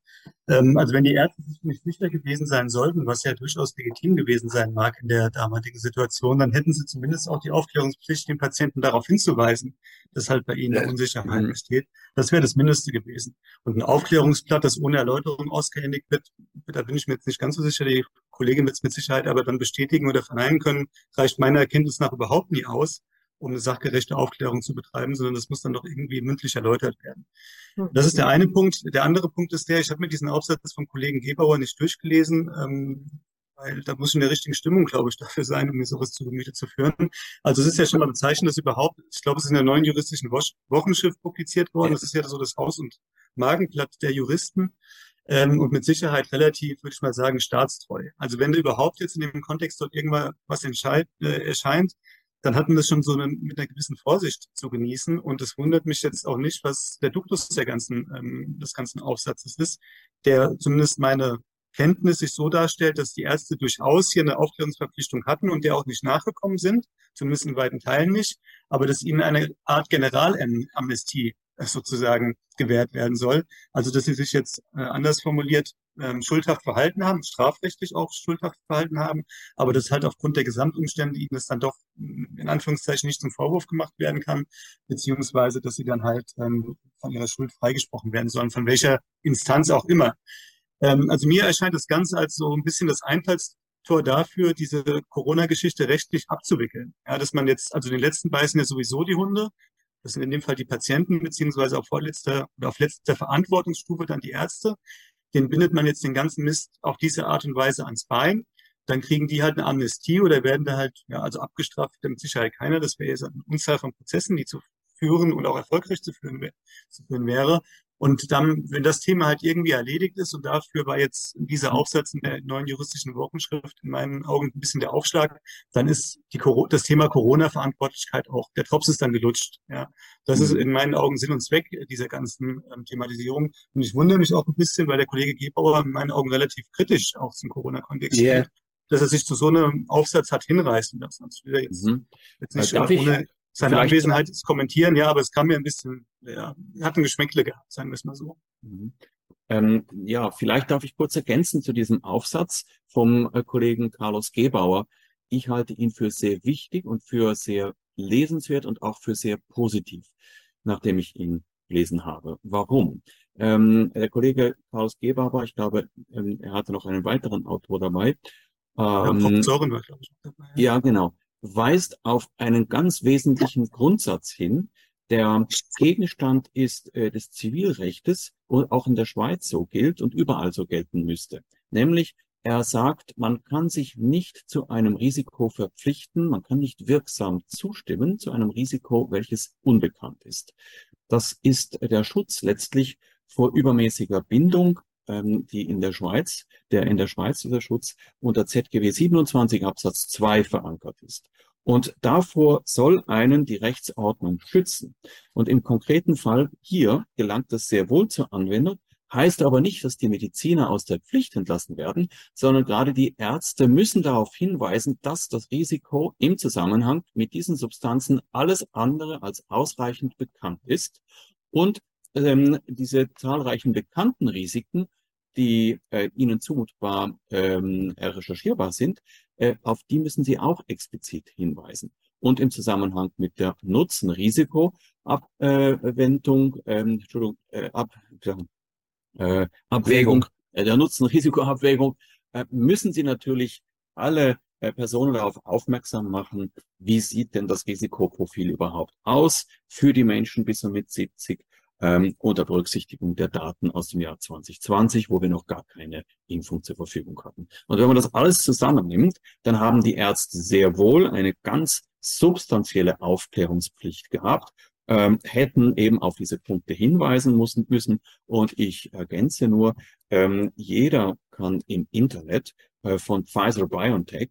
ähm, also wenn die Ärzte sich nicht sicher gewesen sein sollten, was ja durchaus legitim gewesen sein mag in der damaligen Situation, dann hätten sie zumindest auch die Aufklärungspflicht, den Patienten darauf hinzuweisen, dass halt bei ihnen. Unsicherheit mhm. besteht. Das wäre das Mindeste gewesen. Und ein Aufklärungsblatt, das ohne Erläuterung ausgehändigt wird, da bin ich mir jetzt nicht ganz so sicher, die Kollegin wird es mit Sicherheit aber dann bestätigen oder verneinen können, reicht meiner Erkenntnis nach überhaupt nie aus um eine sachgerechte Aufklärung zu betreiben, sondern das muss dann doch irgendwie mündlich erläutert werden. Hm. Das ist der eine Punkt. Der andere Punkt ist der, ich habe mir diesen Aufsatz vom Kollegen Gebauer nicht durchgelesen, ähm, weil da muss ich in der richtigen Stimmung, glaube ich, dafür sein, um mir sowas zu Gemüte zu führen. Also es ist ja schon mal bezeichnend, dass überhaupt, ich glaube, es ist in der neuen juristischen Wochenschrift publiziert worden. Das ist ja so das Haus- und Magenblatt der Juristen. Ähm, und mit Sicherheit relativ, würde ich mal sagen, staatstreu. Also wenn da überhaupt jetzt in dem Kontext dort irgendwas was entscheid, äh, erscheint, dann hatten wir das schon so mit einer gewissen Vorsicht zu genießen. Und es wundert mich jetzt auch nicht, was der Duktus der ganzen, ähm, des ganzen Aufsatzes ist, der zumindest meine Kenntnis sich so darstellt, dass die Ärzte durchaus hier eine Aufklärungsverpflichtung hatten und der auch nicht nachgekommen sind, zumindest in weiten Teilen nicht, aber dass ihnen eine Art Generalamnestie sozusagen gewährt werden soll. Also dass sie sich jetzt äh, anders formuliert ähm, schuldhaft verhalten haben, strafrechtlich auch schuldhaft verhalten haben, aber dass halt aufgrund der Gesamtumstände ihnen das dann doch in Anführungszeichen nicht zum Vorwurf gemacht werden kann, beziehungsweise dass sie dann halt ähm, von ihrer Schuld freigesprochen werden sollen, von welcher Instanz auch immer. Ähm, also mir erscheint das Ganze als so ein bisschen das Einfallstor dafür, diese Corona-Geschichte rechtlich abzuwickeln. Ja, dass man jetzt, also den letzten beißen ja sowieso die Hunde, das sind in dem Fall die Patienten, beziehungsweise auf vorletzter oder auf letzter Verantwortungsstufe dann die Ärzte. Den bindet man jetzt den ganzen Mist auf diese Art und Weise ans Bein. Dann kriegen die halt eine Amnestie oder werden da halt, ja, also abgestraft, mit Sicherheit keiner. Das wäre jetzt eine Unzahl von Prozessen, die zu führen und auch erfolgreich zu führen, zu führen wäre. Und dann, wenn das Thema halt irgendwie erledigt ist, und dafür war jetzt dieser mhm. Aufsatz in der neuen juristischen Wochenschrift in meinen Augen ein bisschen der Aufschlag, dann ist die, das Thema Corona-Verantwortlichkeit auch, der Drops ist dann gelutscht. Ja. Das mhm. ist in meinen Augen Sinn und Zweck dieser ganzen ähm, Thematisierung. Und ich wundere mich auch ein bisschen, weil der Kollege Gebauer in meinen Augen relativ kritisch auch zum Corona-Kontext yeah. steht, dass er sich zu so einem Aufsatz hat hinreißen lassen. Das will er jetzt, mhm. jetzt nicht Darf ohne, seine Vielleicht Anwesenheit ist kommentieren, ja, aber es kam mir ein bisschen, ja, hat ein Geschmäckle gehabt, sagen wir es mal so. Mhm. Ähm, ja, vielleicht darf ich kurz ergänzen zu diesem Aufsatz vom äh, Kollegen Carlos Gebauer. Ich halte ihn für sehr wichtig und für sehr lesenswert und auch für sehr positiv, nachdem ich ihn gelesen habe. Warum? Ähm, der Kollege Carlos Gebauer, ich glaube, ähm, er hatte noch einen weiteren Autor dabei. Ähm, ja, war, glaube ich, dabei. Ja, genau weist auf einen ganz wesentlichen Grundsatz hin, der Gegenstand ist äh, des Zivilrechtes und auch in der Schweiz so gilt und überall so gelten müsste. Nämlich, er sagt, man kann sich nicht zu einem Risiko verpflichten, man kann nicht wirksam zustimmen zu einem Risiko, welches unbekannt ist. Das ist der Schutz letztlich vor übermäßiger Bindung ähm, die in der Schweiz, der in der Schweiz dieser Schutz unter ZGW 27 Absatz 2 verankert ist. Und davor soll einen die Rechtsordnung schützen. Und im konkreten Fall hier gelangt das sehr wohl zur Anwendung, heißt aber nicht, dass die Mediziner aus der Pflicht entlassen werden, sondern gerade die Ärzte müssen darauf hinweisen, dass das Risiko im Zusammenhang mit diesen Substanzen alles andere als ausreichend bekannt ist und ähm, diese zahlreichen bekannten Risiken, die äh, Ihnen zumutbar ähm, recherchierbar sind, äh, auf die müssen Sie auch explizit hinweisen. und im Zusammenhang mit der Nutzen-Risiko-Abwendung, ähm, Entschuldigung, äh, Ab, äh, Abwägung, äh, der Nutzen-Risiko-Abwägung, äh, müssen Sie natürlich alle äh, Personen darauf aufmerksam machen, wie sieht denn das Risikoprofil überhaupt aus für die Menschen bis und mit 70 ähm, unter Berücksichtigung der Daten aus dem Jahr 2020, wo wir noch gar keine Impfung zur Verfügung hatten. Und wenn man das alles zusammennimmt, dann haben die Ärzte sehr wohl eine ganz substanzielle Aufklärungspflicht gehabt, ähm, hätten eben auf diese Punkte hinweisen müssen. müssen. Und ich ergänze nur, ähm, jeder kann im Internet äh, von Pfizer BioNTech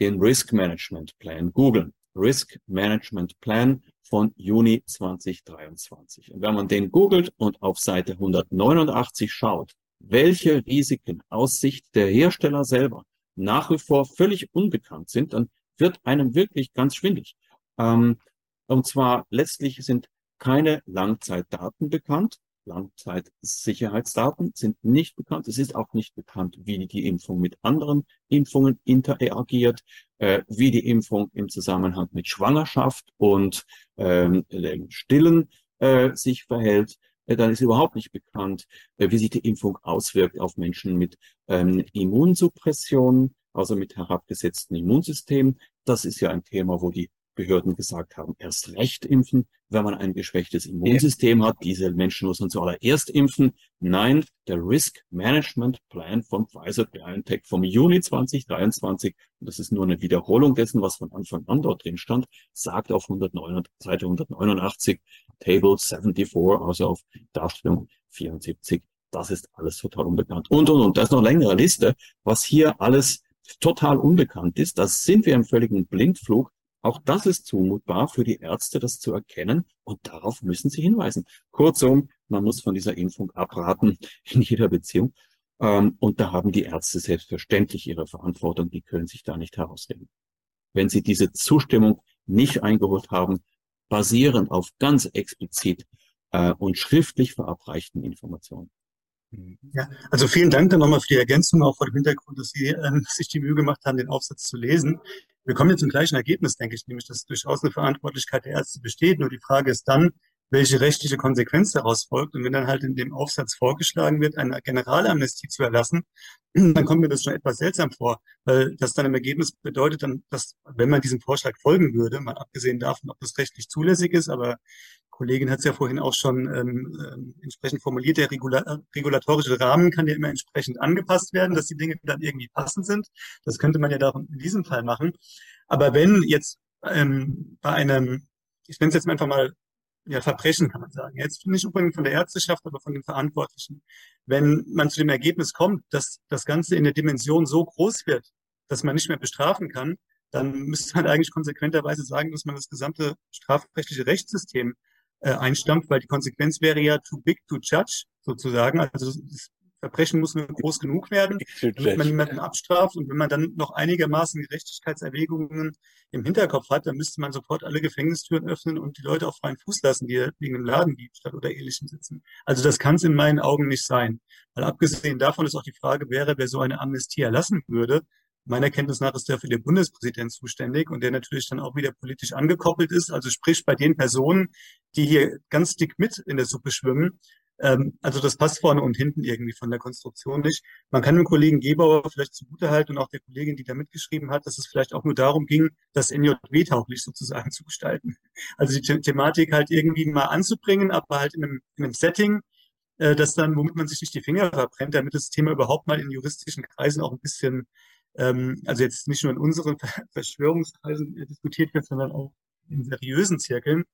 den Risk Management Plan googeln. Risk Management Plan von Juni 2023. Und wenn man den googelt und auf Seite 189 schaut, welche Risiken aus Sicht der Hersteller selber nach wie vor völlig unbekannt sind, dann wird einem wirklich ganz schwindig. Ähm, und zwar letztlich sind keine Langzeitdaten bekannt. Langzeitsicherheitsdaten sind nicht bekannt. Es ist auch nicht bekannt, wie die Impfung mit anderen Impfungen interagiert, äh, wie die Impfung im Zusammenhang mit Schwangerschaft und ähm, Stillen äh, sich verhält. Äh, dann ist überhaupt nicht bekannt, äh, wie sich die Impfung auswirkt auf Menschen mit ähm, Immunsuppression, also mit herabgesetzten Immunsystemen. Das ist ja ein Thema, wo die Behörden gesagt haben, erst recht impfen, wenn man ein geschwächtes Immunsystem hat. Diese Menschen muss man zuallererst impfen. Nein, der Risk Management Plan von Pfizer BioNTech vom Juni 2023, und das ist nur eine Wiederholung dessen, was von Anfang an dort drin stand, sagt auf 109, Seite 189, Table 74, also auf Darstellung 74, das ist alles total unbekannt. Und, und, und, das ist noch längere Liste, was hier alles total unbekannt ist. Das sind wir im völligen Blindflug auch das ist zumutbar für die Ärzte, das zu erkennen und darauf müssen sie hinweisen. Kurzum, man muss von dieser Impfung abraten in jeder Beziehung. Ähm, und da haben die Ärzte selbstverständlich ihre Verantwortung, die können sich da nicht herausreden. Wenn sie diese Zustimmung nicht eingeholt haben, basierend auf ganz explizit äh, und schriftlich verabreichten Informationen. Ja, also vielen Dank dann nochmal für die Ergänzung, auch vor dem Hintergrund, dass Sie ähm, sich die Mühe gemacht haben, den Aufsatz zu lesen. Wir kommen jetzt zum gleichen Ergebnis, denke ich, nämlich, dass durchaus eine Verantwortlichkeit der Ärzte besteht. Nur die Frage ist dann, welche rechtliche Konsequenz daraus folgt. Und wenn dann halt in dem Aufsatz vorgeschlagen wird, eine Generalamnestie zu erlassen, dann kommt mir das schon etwas seltsam vor, weil das dann im Ergebnis bedeutet dann, dass, wenn man diesem Vorschlag folgen würde, mal abgesehen davon, ob das rechtlich zulässig ist, aber Kollegin hat es ja vorhin auch schon ähm, äh, entsprechend formuliert, der Regula regulatorische Rahmen kann ja immer entsprechend angepasst werden, dass die Dinge dann irgendwie passend sind. Das könnte man ja da in diesem Fall machen. Aber wenn jetzt ähm, bei einem, ich nenne es jetzt einfach mal ja, Verbrechen, kann man sagen. Jetzt nicht unbedingt von der Ärzteschaft, aber von den Verantwortlichen. Wenn man zu dem Ergebnis kommt, dass das Ganze in der Dimension so groß wird, dass man nicht mehr bestrafen kann, dann müsste man eigentlich konsequenterweise sagen, dass man das gesamte strafrechtliche Rechtssystem äh, einstampft, weil die Konsequenz wäre ja too big to judge, sozusagen. Also das Verbrechen muss nur groß genug werden, damit man niemanden abstraft. Und wenn man dann noch einigermaßen Gerechtigkeitserwägungen im Hinterkopf hat, dann müsste man sofort alle Gefängnistüren öffnen und die Leute auf freien Fuß lassen, die wegen einem Ladendiebstahl oder ähnlichem sitzen. Also das kann es in meinen Augen nicht sein. Weil abgesehen davon ist auch die Frage wäre, wer so eine Amnestie erlassen würde, Meiner Kenntnis nach ist dafür der Bundespräsident zuständig und der natürlich dann auch wieder politisch angekoppelt ist. Also sprich bei den Personen, die hier ganz dick mit in der Suppe schwimmen. Ähm, also das passt vorne und hinten irgendwie von der Konstruktion nicht. Man kann dem Kollegen Gebauer vielleicht zugutehalten und auch der Kollegin, die da mitgeschrieben hat, dass es vielleicht auch nur darum ging, das NJW-tauglich sozusagen zu gestalten. Also die The Thematik halt irgendwie mal anzubringen, aber halt in einem, in einem Setting, äh, das dann, womit man sich nicht die Finger verbrennt, damit das Thema überhaupt mal in juristischen Kreisen auch ein bisschen ähm, also jetzt nicht nur in unseren Verschwörungskreisen diskutiert wird, sondern auch in seriösen Zirkeln.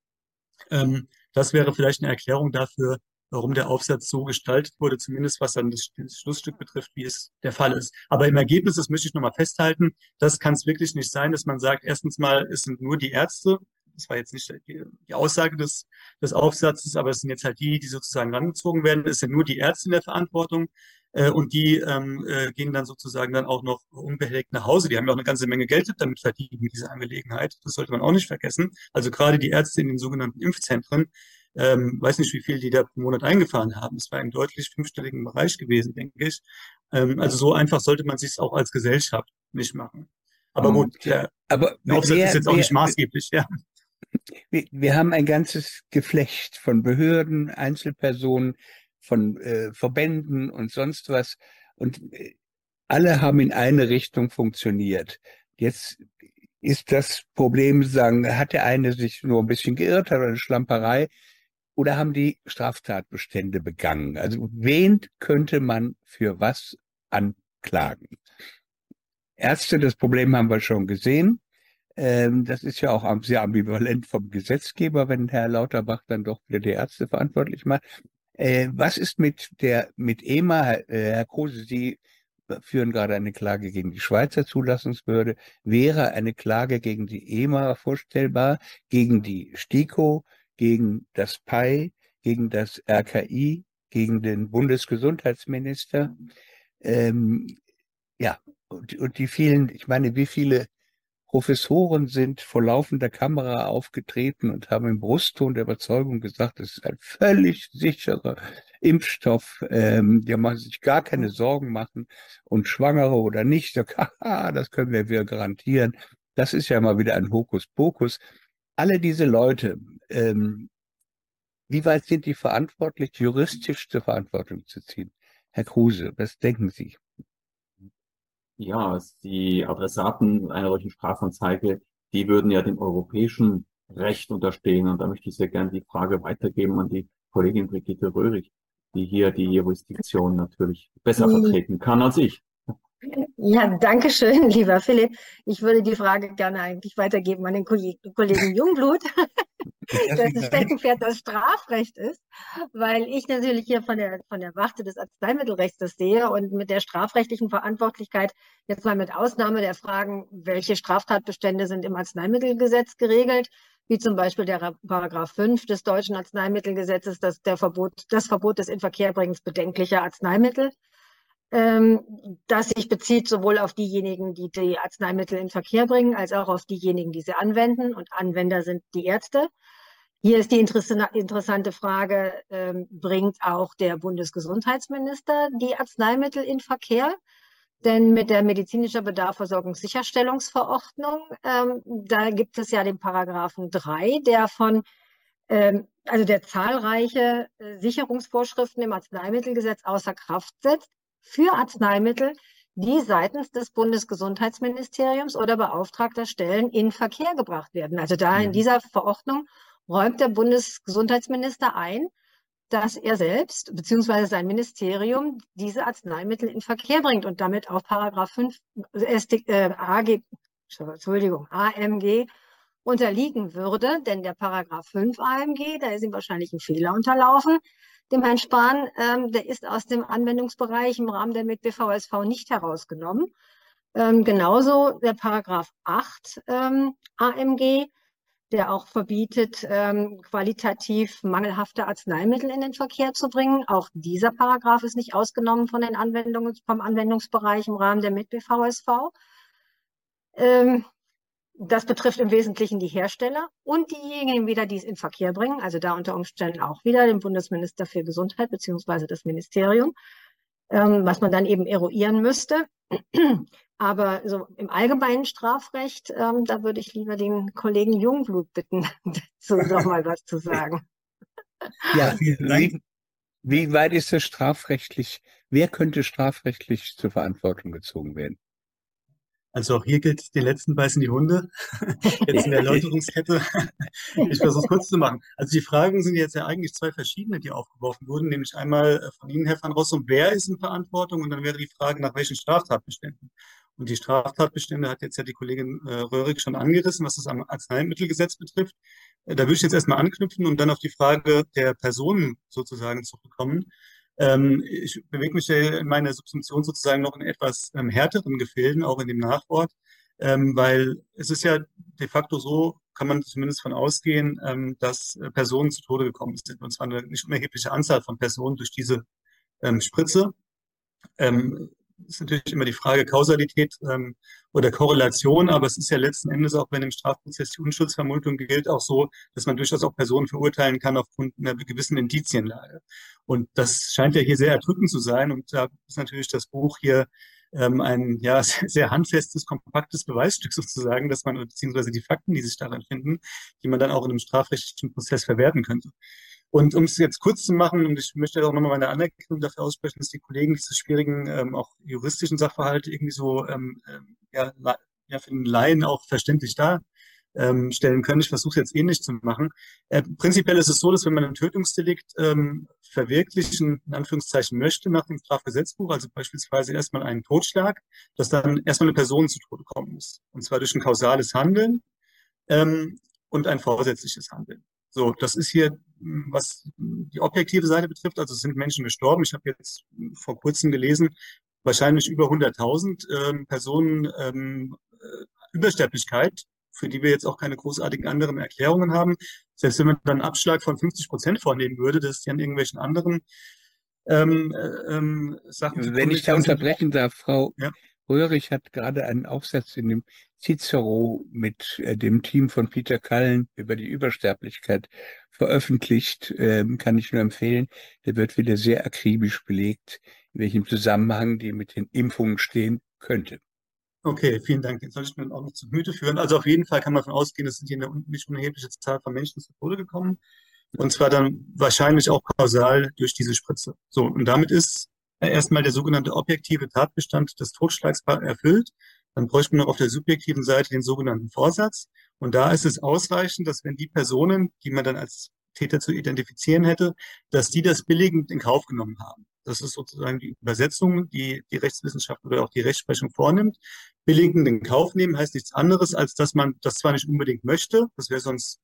Ähm, das wäre vielleicht eine Erklärung dafür, warum der Aufsatz so gestaltet wurde, zumindest was dann das, das Schlussstück betrifft, wie es der Fall ist. Aber im Ergebnis, das möchte ich nochmal festhalten, das kann es wirklich nicht sein, dass man sagt, erstens mal, es sind nur die Ärzte, das war jetzt nicht die, Aussage des, des Aufsatzes, aber es sind jetzt halt die, die sozusagen rangezogen werden, es sind nur die Ärzte in der Verantwortung. Äh, und die ähm, äh, gehen dann sozusagen dann auch noch unbehelligt nach Hause. Die haben ja auch eine ganze Menge Geld damit verdient mit dieser Angelegenheit. Das sollte man auch nicht vergessen. Also gerade die Ärzte in den sogenannten Impfzentren, ähm, weiß nicht, wie viel die da pro Monat eingefahren haben. Es war im deutlich fünfstelligen Bereich gewesen, denke ich. Ähm, also so einfach sollte man sich auch als Gesellschaft nicht machen. Aber gut, ja, aber Aufsatz ist jetzt auch wer, nicht maßgeblich, ja. Wir, wir haben ein ganzes Geflecht von Behörden, Einzelpersonen, von äh, Verbänden und sonst was. Und äh, alle haben in eine Richtung funktioniert. Jetzt ist das Problem, sagen, hat der eine sich nur ein bisschen geirrt, hat eine Schlamperei, oder haben die Straftatbestände begangen? Also wen könnte man für was anklagen? Ärzte, das Problem haben wir schon gesehen. Ähm, das ist ja auch sehr ambivalent vom Gesetzgeber, wenn Herr Lauterbach dann doch wieder die Ärzte verantwortlich macht. Äh, was ist mit der, mit EMA, äh, Herr Kruse, Sie führen gerade eine Klage gegen die Schweizer Zulassungsbehörde. Wäre eine Klage gegen die EMA vorstellbar, gegen die STIKO, gegen das PAI, gegen das RKI, gegen den Bundesgesundheitsminister? Ähm, ja, und, und die vielen, ich meine, wie viele Professoren sind vor laufender Kamera aufgetreten und haben im Brustton der Überzeugung gesagt, es ist ein völlig sicherer Impfstoff. Ähm, die machen sich gar keine Sorgen machen und Schwangere oder nicht, das können wir wieder garantieren. Das ist ja mal wieder ein Hokuspokus. Alle diese Leute, ähm, wie weit sind die verantwortlich, juristisch zur Verantwortung zu ziehen? Herr Kruse, was denken Sie? Ja, die Adressaten einer solchen Strafanzeige, die würden ja dem europäischen Recht unterstehen. Und da möchte ich sehr gerne die Frage weitergeben an die Kollegin Brigitte Röhrig, die hier die Jurisdiktion natürlich besser mhm. vertreten kann als ich. Ja, danke schön, lieber Philipp. Ich würde die Frage gerne eigentlich weitergeben an den Kollegen Jungblut, dass das Steckenpferd das Strafrecht ist, weil ich natürlich hier von der, von der Warte des Arzneimittelrechts das sehe und mit der strafrechtlichen Verantwortlichkeit jetzt mal mit Ausnahme der Fragen, welche Straftatbestände sind im Arzneimittelgesetz geregelt, wie zum Beispiel der Paragraph 5 des deutschen Arzneimittelgesetzes, das, der Verbot, das Verbot des Inverkehrbringens bedenklicher Arzneimittel ähm, das sich bezieht sowohl auf diejenigen, die die Arzneimittel in Verkehr bringen, als auch auf diejenigen, die sie anwenden. Und Anwender sind die Ärzte. Hier ist die interessante Frage, ähm, bringt auch der Bundesgesundheitsminister die Arzneimittel in Verkehr? Denn mit der medizinischer Bedarfsversorgungssicherstellungsverordnung, ähm, da gibt es ja den Paragraphen 3, der von ähm, also der zahlreiche äh, Sicherungsvorschriften im Arzneimittelgesetz außer Kraft setzt, für Arzneimittel, die seitens des Bundesgesundheitsministeriums oder beauftragter Stellen in Verkehr gebracht werden. Also da in mhm. dieser Verordnung räumt der Bundesgesundheitsminister ein, dass er selbst bzw. sein Ministerium diese Arzneimittel in Verkehr bringt und damit auch Paragraph 5 äh, AG, Entschuldigung, AMG unterliegen würde, denn der Paragraph 5 AMG, da ist ihm wahrscheinlich ein Fehler unterlaufen, dem Herrn Spahn, ähm, der ist aus dem Anwendungsbereich im Rahmen der mit BVSV nicht herausgenommen. Ähm, genauso der Paragraph 8 ähm, AMG, der auch verbietet, ähm, qualitativ mangelhafte Arzneimittel in den Verkehr zu bringen. Auch dieser Paragraph ist nicht ausgenommen von den Anwendungen, vom Anwendungsbereich im Rahmen der mit BVSV. Ähm, das betrifft im Wesentlichen die Hersteller und diejenigen wieder, die es in Verkehr bringen, also da unter Umständen auch wieder den Bundesminister für Gesundheit beziehungsweise das Ministerium, ähm, was man dann eben eruieren müsste. Aber so im allgemeinen Strafrecht, ähm, da würde ich lieber den Kollegen Jungblut bitten, dazu noch mal was zu sagen. Ja, wie, wie weit ist das strafrechtlich? Wer könnte strafrechtlich zur Verantwortung gezogen werden? Also auch hier gilt, den letzten beißen die Hunde. Jetzt in der Erläuterungskette. Ich versuche es kurz zu machen. Also die Fragen sind jetzt ja eigentlich zwei verschiedene, die aufgeworfen wurden, nämlich einmal äh, von Ihnen, Herr van Rossum, wer ist in Verantwortung? Und dann wäre die Frage, nach welchen Straftatbeständen. Und die Straftatbestände hat jetzt ja die Kollegin äh, Röhrig schon angerissen, was das Arzneimittelgesetz betrifft. Äh, da würde ich jetzt erstmal anknüpfen und dann auf die Frage der Personen sozusagen zurückkommen. Ähm, ich bewege mich in meiner Subsumption sozusagen noch in etwas ähm, härteren Gefilden, auch in dem Nachwort, ähm, weil es ist ja de facto so, kann man zumindest von ausgehen, ähm, dass äh, Personen zu Tode gekommen sind. Und zwar eine nicht unerhebliche Anzahl von Personen durch diese ähm, Spritze. Ist natürlich immer die Frage Kausalität ähm, oder Korrelation, aber es ist ja letzten Endes auch, wenn im Strafprozess die Unschuldsvermutung gilt, auch so, dass man durchaus auch Personen verurteilen kann aufgrund einer gewissen Indizienlage. Und das scheint ja hier sehr erdrückend zu sein. Und da ist natürlich das Buch hier ähm, ein ja sehr handfestes, kompaktes Beweisstück sozusagen, dass man beziehungsweise die Fakten, die sich darin finden, die man dann auch in einem strafrechtlichen Prozess verwerten könnte. Und um es jetzt kurz zu machen, und ich möchte auch nochmal meine Anerkennung dafür aussprechen, dass die Kollegen diese schwierigen, ähm, auch juristischen Sachverhalte irgendwie so ähm, ähm ja, ja, für den Laien auch verständlich dar ähm, können. Ich versuche es jetzt ähnlich zu machen. Äh, prinzipiell ist es so, dass wenn man ein Tötungsdelikt ähm, verwirklichen, in Anführungszeichen, möchte nach dem Strafgesetzbuch, also beispielsweise erstmal einen Totschlag, dass dann erstmal eine Person zu Tode kommen muss. Und zwar durch ein kausales Handeln ähm, und ein vorsätzliches Handeln. So, das ist hier, was die objektive Seite betrifft. Also es sind Menschen gestorben. Ich habe jetzt vor kurzem gelesen, wahrscheinlich über 100.000 ähm, Personen ähm, äh, Übersterblichkeit für die wir jetzt auch keine großartigen anderen Erklärungen haben. Selbst wenn man dann einen Abschlag von 50 Prozent vornehmen würde, das ist ja an irgendwelchen anderen ähm, äh, ähm, Sachen. Wenn ich da unterbrechen darf, Frau ja. Röhrig hat gerade einen Aufsatz in dem Cicero mit äh, dem Team von Peter Kallen über die Übersterblichkeit veröffentlicht, ähm, kann ich nur empfehlen. Der wird wieder sehr akribisch belegt, in welchem Zusammenhang die mit den Impfungen stehen könnte. Okay, vielen Dank. Den soll ich mir auch noch zu Gemüte führen. Also auf jeden Fall kann man davon ausgehen, es sind hier eine nicht unerhebliche Zahl von Menschen zu Tode gekommen. Und zwar dann wahrscheinlich auch kausal durch diese Spritze. So, und damit ist erstmal der sogenannte objektive Tatbestand des Totschlags erfüllt. Dann bräuchte man noch auf der subjektiven Seite den sogenannten Vorsatz. Und da ist es ausreichend, dass wenn die Personen, die man dann als Täter zu identifizieren hätte, dass die das billigend in Kauf genommen haben. Das ist sozusagen die Übersetzung, die die Rechtswissenschaft oder auch die Rechtsprechung vornimmt. Billigend in Kauf nehmen heißt nichts anderes, als dass man das zwar nicht unbedingt möchte, das wäre sonst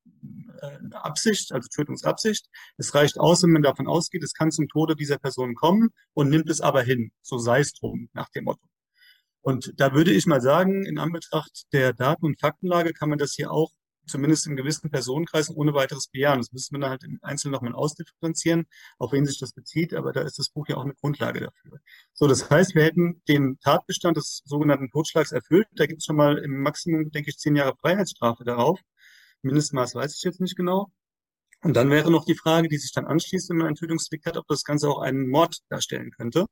äh, Absicht, also Tötungsabsicht. Es reicht aus, wenn man davon ausgeht, es kann zum Tode dieser Person kommen und nimmt es aber hin. So sei es drum, nach dem Motto. Und da würde ich mal sagen, in Anbetracht der Daten- und Faktenlage kann man das hier auch zumindest in gewissen Personenkreisen ohne weiteres bejahen. Das müssen wir dann halt im Einzelnen nochmal ausdifferenzieren, auf wen sich das bezieht, aber da ist das Buch ja auch eine Grundlage dafür. So, das heißt, wir hätten den Tatbestand des sogenannten Totschlags erfüllt. Da gibt es schon mal im Maximum, denke ich, zehn Jahre Freiheitsstrafe darauf. Mindestmaß weiß ich jetzt nicht genau. Und dann wäre noch die Frage, die sich dann anschließt, wenn man ein Tötungsdelikt hat, ob das Ganze auch einen Mord darstellen könnte.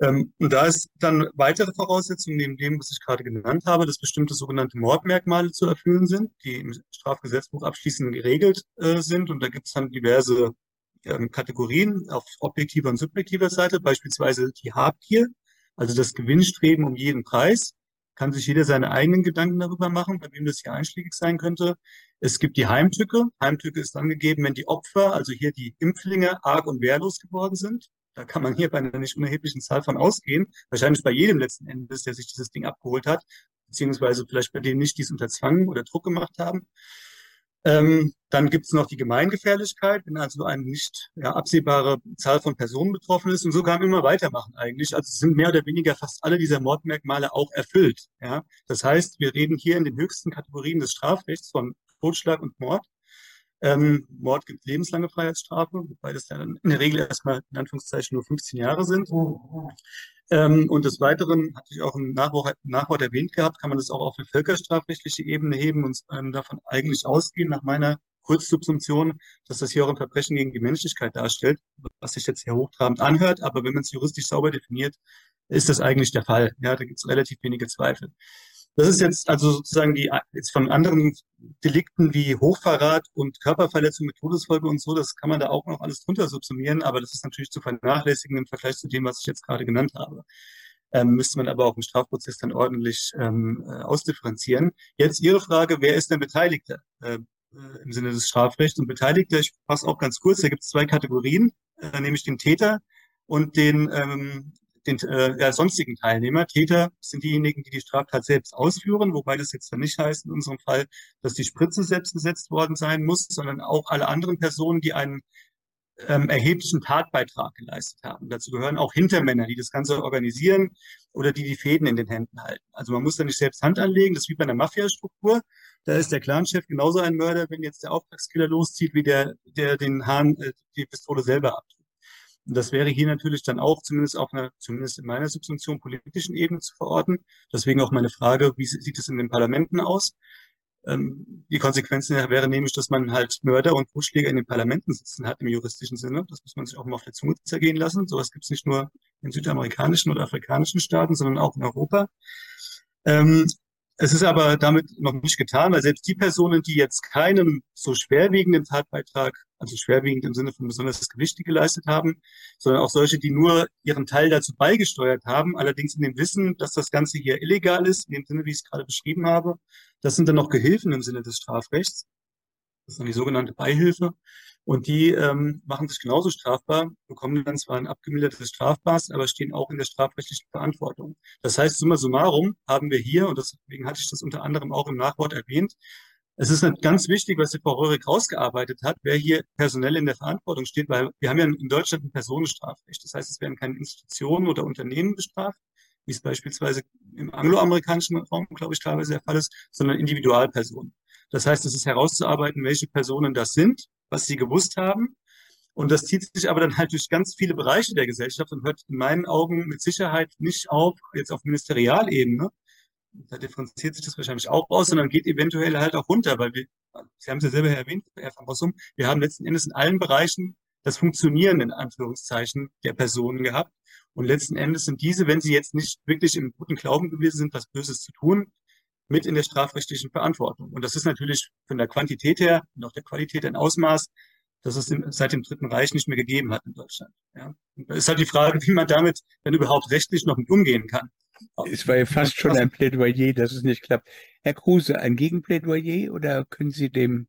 Ähm, und da ist dann weitere Voraussetzung neben dem, was ich gerade genannt habe, dass bestimmte sogenannte Mordmerkmale zu erfüllen sind, die im Strafgesetzbuch abschließend geregelt äh, sind. Und da gibt es dann diverse ähm, Kategorien auf objektiver und subjektiver Seite, beispielsweise die Habgier, also das Gewinnstreben um jeden Preis. Kann sich jeder seine eigenen Gedanken darüber machen, bei wem das hier einschlägig sein könnte. Es gibt die Heimtücke. Heimtücke ist angegeben, wenn die Opfer, also hier die Impflinge, arg und wehrlos geworden sind. Da kann man hier bei einer nicht unerheblichen Zahl von ausgehen. Wahrscheinlich bei jedem letzten Endes, der sich dieses Ding abgeholt hat, beziehungsweise vielleicht bei denen nicht, die es unter Zwang oder Druck gemacht haben. Ähm, dann gibt es noch die Gemeingefährlichkeit, wenn also eine nicht ja, absehbare Zahl von Personen betroffen ist. Und so kann man immer weitermachen eigentlich. Also sind mehr oder weniger fast alle dieser Mordmerkmale auch erfüllt. Ja? Das heißt, wir reden hier in den höchsten Kategorien des Strafrechts von Totschlag und Mord. Ähm, Mord gibt lebenslange Freiheitsstrafe, wobei das dann in der Regel erstmal in Anführungszeichen nur 15 Jahre sind. Ähm, und des Weiteren, hatte ich auch im Nachwort, erwähnt gehabt, kann man das auch auf eine völkerstrafrechtliche Ebene heben und ähm, davon eigentlich ausgehen, nach meiner Kurzsubsumption, dass das hier auch ein Verbrechen gegen die Menschlichkeit darstellt, was sich jetzt sehr hochtrabend anhört, aber wenn man es juristisch sauber definiert, ist das eigentlich der Fall. Ja, da gibt es relativ wenige Zweifel. Das ist jetzt also sozusagen die, jetzt von anderen Delikten wie Hochverrat und Körperverletzung mit Todesfolge und so, das kann man da auch noch alles drunter subsumieren, aber das ist natürlich zu vernachlässigen im Vergleich zu dem, was ich jetzt gerade genannt habe. Ähm, müsste man aber auch im Strafprozess dann ordentlich ähm, äh, ausdifferenzieren. Jetzt Ihre Frage, wer ist denn Beteiligter äh, äh, im Sinne des Strafrechts? Und Beteiligter, ich fasse auch ganz kurz, da gibt es zwei Kategorien, äh, nämlich den Täter und den ähm, den äh, ja, sonstigen Teilnehmer. Täter sind diejenigen, die die Straftat selbst ausführen, wobei das jetzt dann nicht heißt in unserem Fall, dass die Spritze selbst gesetzt worden sein muss, sondern auch alle anderen Personen, die einen ähm, erheblichen Tatbeitrag geleistet haben. Dazu gehören auch Hintermänner, die das Ganze organisieren oder die die Fäden in den Händen halten. Also man muss da nicht selbst Hand anlegen, das ist wie bei einer Mafia-Struktur. Da ist der Clanchef genauso ein Mörder, wenn jetzt der Auftragskiller loszieht, wie der, der den Hahn, äh, die Pistole selber abdrückt. Und das wäre hier natürlich dann auch zumindest auf einer, zumindest in meiner Subsumption politischen Ebene zu verorten. Deswegen auch meine Frage, wie sieht es in den Parlamenten aus? Ähm, die Konsequenzen wäre nämlich, dass man halt Mörder und Totschläger in den Parlamenten sitzen hat im juristischen Sinne. Das muss man sich auch mal auf der Zunge zergehen lassen. Sowas gibt es nicht nur in südamerikanischen oder afrikanischen Staaten, sondern auch in Europa. Ähm, es ist aber damit noch nicht getan, weil selbst die Personen, die jetzt keinen so schwerwiegenden Tatbeitrag, also schwerwiegend im Sinne von besonders Gewichte geleistet haben, sondern auch solche, die nur ihren Teil dazu beigesteuert haben, allerdings in dem Wissen, dass das Ganze hier illegal ist, in dem Sinne, wie ich es gerade beschrieben habe, das sind dann noch Gehilfen im Sinne des Strafrechts. Das ist dann die sogenannte Beihilfe. Und die ähm, machen sich genauso strafbar, bekommen dann zwar ein abgemildertes Strafmaß, aber stehen auch in der strafrechtlichen Verantwortung. Das heißt, summa summarum haben wir hier, und deswegen hatte ich das unter anderem auch im Nachwort erwähnt, es ist ganz wichtig, was die Frau Röhrig rausgearbeitet hat, wer hier personell in der Verantwortung steht, weil wir haben ja in Deutschland ein Personenstrafrecht. Das heißt, es werden keine Institutionen oder Unternehmen bestraft, wie es beispielsweise im angloamerikanischen Raum, glaube ich, teilweise der Fall ist, sondern Individualpersonen. Das heißt, es ist herauszuarbeiten, welche Personen das sind, was sie gewusst haben. Und das zieht sich aber dann halt durch ganz viele Bereiche der Gesellschaft und hört in meinen Augen mit Sicherheit nicht auf, jetzt auf Ministerialebene. Da differenziert sich das wahrscheinlich auch aus, sondern geht eventuell halt auch runter, weil wir, Sie haben es ja selber erwähnt, Herr van Rossum, wir haben letzten Endes in allen Bereichen das Funktionieren in Anführungszeichen der Personen gehabt. Und letzten Endes sind diese, wenn sie jetzt nicht wirklich im guten Glauben gewesen sind, was Böses zu tun, mit in der strafrechtlichen Verantwortung. Und das ist natürlich von der Quantität her und auch der Qualität ein Ausmaß, das es seit dem Dritten Reich nicht mehr gegeben hat in Deutschland. Ja. Und da ist halt die Frage, wie man damit denn überhaupt rechtlich noch mit umgehen kann. Es war ja fast schon ein Plädoyer, dass es nicht klappt. Herr Kruse, ein Gegenplädoyer oder können Sie dem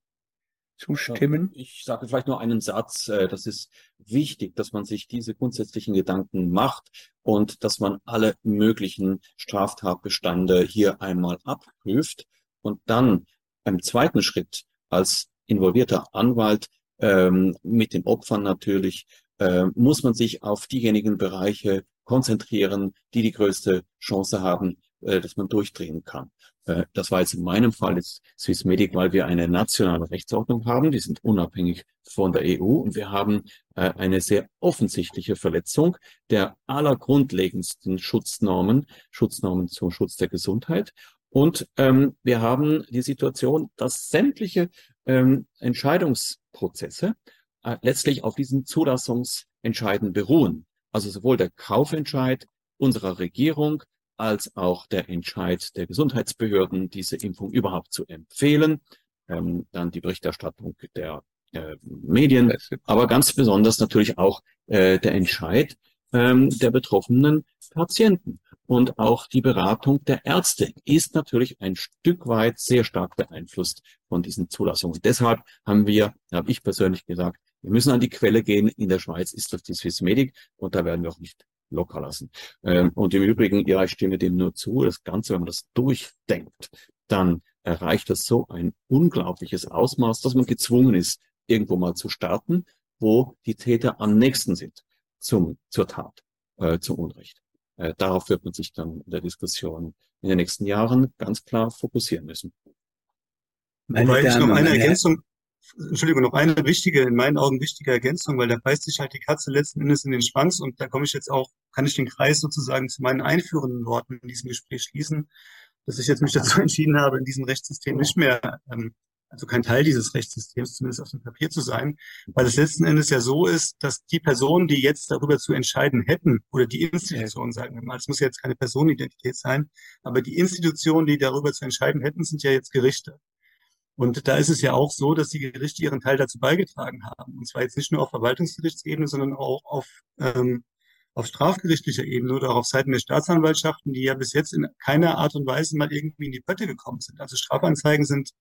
zustimmen? Ich sage vielleicht nur einen Satz. Äh, das ist wichtig, dass man sich diese grundsätzlichen Gedanken macht und dass man alle möglichen Straftatbestände hier einmal abprüft und dann im zweiten Schritt als involvierter Anwalt ähm, mit den Opfern natürlich äh, muss man sich auf diejenigen Bereiche konzentrieren, die die größte Chance haben, äh, dass man durchdrehen kann. Äh, das war jetzt in meinem Fall jetzt Swissmedic, weil wir eine nationale Rechtsordnung haben. Die sind unabhängig von der EU und wir haben äh, eine sehr offensichtliche Verletzung der allergrundlegendsten Schutznormen, Schutznormen zum Schutz der Gesundheit. Und ähm, wir haben die Situation, dass sämtliche ähm, Entscheidungsprozesse äh, letztlich auf diesen Zulassungsentscheiden beruhen. Also sowohl der Kaufentscheid unserer Regierung als auch der Entscheid der Gesundheitsbehörden, diese Impfung überhaupt zu empfehlen. Ähm, dann die Berichterstattung der äh, Medien, aber ganz besonders natürlich auch äh, der Entscheid ähm, der betroffenen Patienten. Und auch die Beratung der Ärzte ist natürlich ein Stück weit sehr stark beeinflusst von diesen Zulassungen. Deshalb haben wir, habe ich persönlich gesagt, wir müssen an die Quelle gehen. In der Schweiz ist das die Swissmedic und da werden wir auch nicht locker lassen. Ähm, und im Übrigen, ja, ich stimme dem nur zu, das Ganze, wenn man das durchdenkt, dann erreicht das so ein unglaubliches Ausmaß, dass man gezwungen ist, irgendwo mal zu starten, wo die Täter am nächsten sind zum, zur Tat, äh, zum Unrecht. Äh, darauf wird man sich dann in der Diskussion in den nächsten Jahren ganz klar fokussieren müssen. Meine Wobei ich noch eine Ergänzung, Entschuldigung, noch eine wichtige, in meinen Augen wichtige Ergänzung, weil da beißt sich halt die Katze letzten Endes in den Schwanz und da komme ich jetzt auch, kann ich den Kreis sozusagen zu meinen einführenden Worten in diesem Gespräch schließen, dass ich jetzt mich dazu entschieden habe, in diesem Rechtssystem nicht mehr, ähm, also kein Teil dieses Rechtssystems, zumindest auf dem Papier zu sein, weil es letzten Endes ja so ist, dass die Personen, die jetzt darüber zu entscheiden hätten, oder die Institutionen, sagen wir mal, es muss ja jetzt keine Personenidentität sein, aber die Institutionen, die darüber zu entscheiden hätten, sind ja jetzt Gerichte. Und da ist es ja auch so, dass die Gerichte ihren Teil dazu beigetragen haben. Und zwar jetzt nicht nur auf Verwaltungsgerichtsebene, sondern auch auf, ähm, auf strafgerichtlicher Ebene oder auch auf Seiten der Staatsanwaltschaften, die ja bis jetzt in keiner Art und Weise mal irgendwie in die Pötte gekommen sind. Also Strafanzeigen sind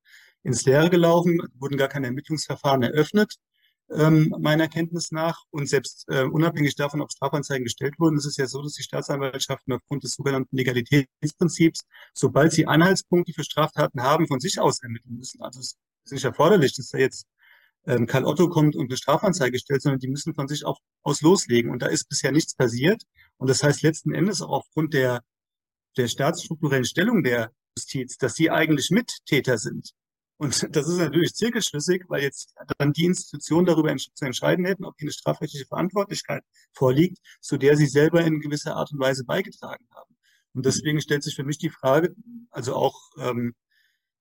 ins Leere gelaufen, wurden gar keine Ermittlungsverfahren eröffnet ähm, meiner Kenntnis nach. Und selbst äh, unabhängig davon, ob Strafanzeigen gestellt wurden, ist es ja so, dass die Staatsanwaltschaften aufgrund des sogenannten Legalitätsprinzips, sobald sie Anhaltspunkte für Straftaten haben, von sich aus ermitteln müssen. Also es ist nicht erforderlich, dass da jetzt ähm, Karl Otto kommt und eine Strafanzeige stellt, sondern die müssen von sich auch aus loslegen. Und da ist bisher nichts passiert. Und das heißt letzten Endes auch aufgrund der, der staatsstrukturellen Stellung der Justiz, dass sie eigentlich Mittäter sind. Und das ist natürlich zirkelschlüssig, weil jetzt dann die Institutionen darüber zu entscheiden hätten, ob eine strafrechtliche Verantwortlichkeit vorliegt, zu der sie selber in gewisser Art und Weise beigetragen haben. Und deswegen stellt sich für mich die Frage, also auch ähm,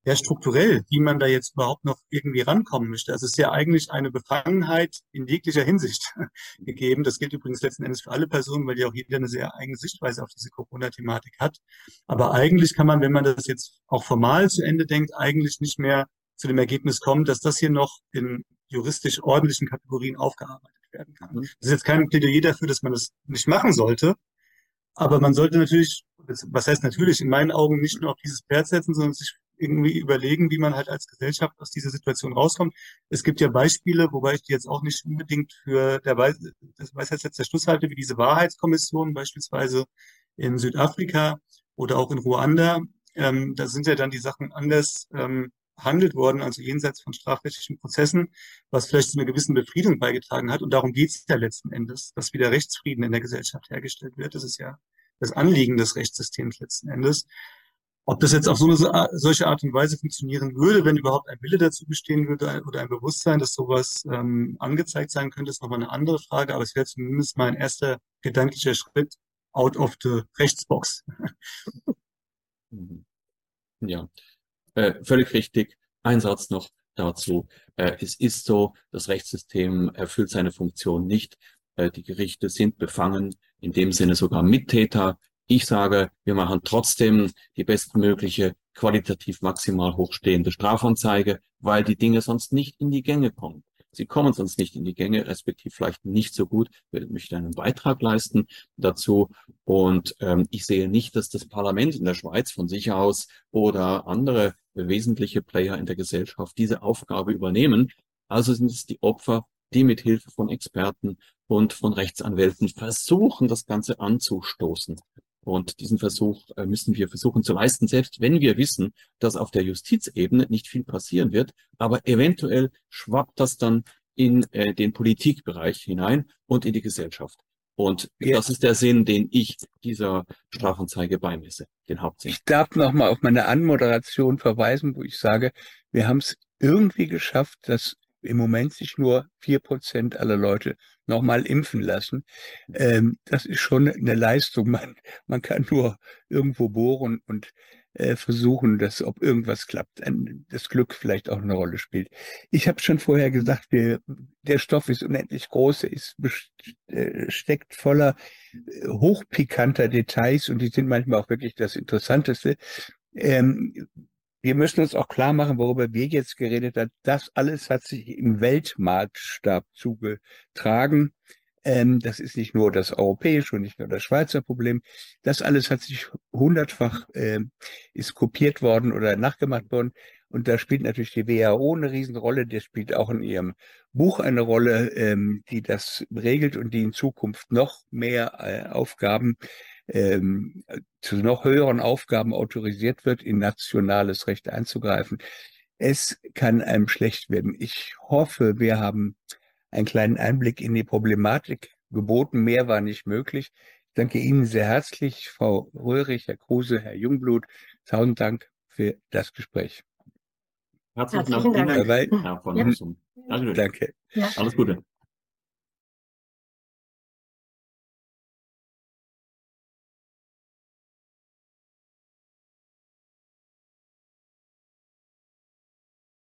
ja strukturell, wie man da jetzt überhaupt noch irgendwie rankommen möchte. Also es ist ja eigentlich eine Befangenheit in jeglicher Hinsicht gegeben. Das gilt übrigens letzten Endes für alle Personen, weil ja auch jeder eine sehr eigene Sichtweise auf diese Corona-Thematik hat. Aber eigentlich kann man, wenn man das jetzt auch formal zu Ende denkt, eigentlich nicht mehr zu dem Ergebnis kommen, dass das hier noch in juristisch ordentlichen Kategorien aufgearbeitet werden kann. Mhm. Das ist jetzt kein Plädoyer dafür, dass man das nicht machen sollte. Aber man sollte natürlich, was heißt natürlich, in meinen Augen nicht nur auf dieses Pferd setzen, sondern sich irgendwie überlegen, wie man halt als Gesellschaft aus dieser Situation rauskommt. Es gibt ja Beispiele, wobei ich die jetzt auch nicht unbedingt für der Weis das Weisheitssetz der Schluss halte, wie diese Wahrheitskommission beispielsweise in Südafrika oder auch in Ruanda. Ähm, da sind ja dann die Sachen anders ähm, behandelt worden, also jenseits von strafrechtlichen Prozessen, was vielleicht zu einer gewissen Befriedung beigetragen hat. Und darum geht es ja letzten Endes, dass wieder Rechtsfrieden in der Gesellschaft hergestellt wird. Das ist ja das Anliegen des Rechtssystems letzten Endes. Ob das jetzt auf so eine solche Art und Weise funktionieren würde, wenn überhaupt ein Wille dazu bestehen würde oder ein Bewusstsein, dass sowas ähm, angezeigt sein könnte, ist nochmal eine andere Frage. Aber es wäre zumindest mal ein erster gedanklicher Schritt out of the Rechtsbox. Mhm. Ja, äh, völlig richtig. Ein Satz noch dazu. Äh, es ist so, das Rechtssystem erfüllt seine Funktion nicht. Äh, die Gerichte sind befangen, in dem Sinne sogar Mittäter ich sage, wir machen trotzdem die bestmögliche, qualitativ maximal hochstehende Strafanzeige, weil die Dinge sonst nicht in die Gänge kommen. Sie kommen sonst nicht in die Gänge, respektive vielleicht nicht so gut. Ich möchte einen Beitrag leisten dazu. Und ähm, ich sehe nicht, dass das Parlament in der Schweiz von sich aus oder andere wesentliche Player in der Gesellschaft diese Aufgabe übernehmen. Also sind es die Opfer, die mit Hilfe von Experten und von Rechtsanwälten versuchen, das Ganze anzustoßen. Und diesen Versuch äh, müssen wir versuchen zu leisten, selbst wenn wir wissen, dass auf der Justizebene nicht viel passieren wird. Aber eventuell schwappt das dann in äh, den Politikbereich hinein und in die Gesellschaft. Und ja. das ist der Sinn, den ich dieser Strafanzeige beimesse, den Hauptsinn. Ich darf nochmal auf meine Anmoderation verweisen, wo ich sage, wir haben es irgendwie geschafft, dass im Moment sich nur vier Prozent aller Leute nochmal impfen lassen. Ähm, das ist schon eine Leistung. Man, man kann nur irgendwo bohren und äh, versuchen, dass ob irgendwas klappt, das Glück vielleicht auch eine Rolle spielt. Ich habe schon vorher gesagt, wir, der Stoff ist unendlich groß, er ist äh, steckt voller äh, hochpikanter Details und die sind manchmal auch wirklich das Interessanteste. Ähm, wir müssen uns auch klar machen, worüber wir jetzt geredet haben. Das alles hat sich im Weltmaßstab zugetragen. Ähm, das ist nicht nur das europäische und nicht nur das Schweizer Problem. Das alles hat sich hundertfach, äh, ist kopiert worden oder nachgemacht worden. Und da spielt natürlich die WHO eine Riesenrolle. Der spielt auch in ihrem Buch eine Rolle, ähm, die das regelt und die in Zukunft noch mehr äh, Aufgaben ähm, zu noch höheren Aufgaben autorisiert wird, in nationales Recht einzugreifen. Es kann einem schlecht werden. Ich hoffe, wir haben einen kleinen Einblick in die Problematik geboten. Mehr war nicht möglich. Ich danke Ihnen sehr herzlich, Frau Röhrig, Herr Kruse, Herr Jungblut. Tausend Dank für das Gespräch. Herzlichen, Herzlichen Dank. Dank. Ja. Danke. Ja. Alles Gute.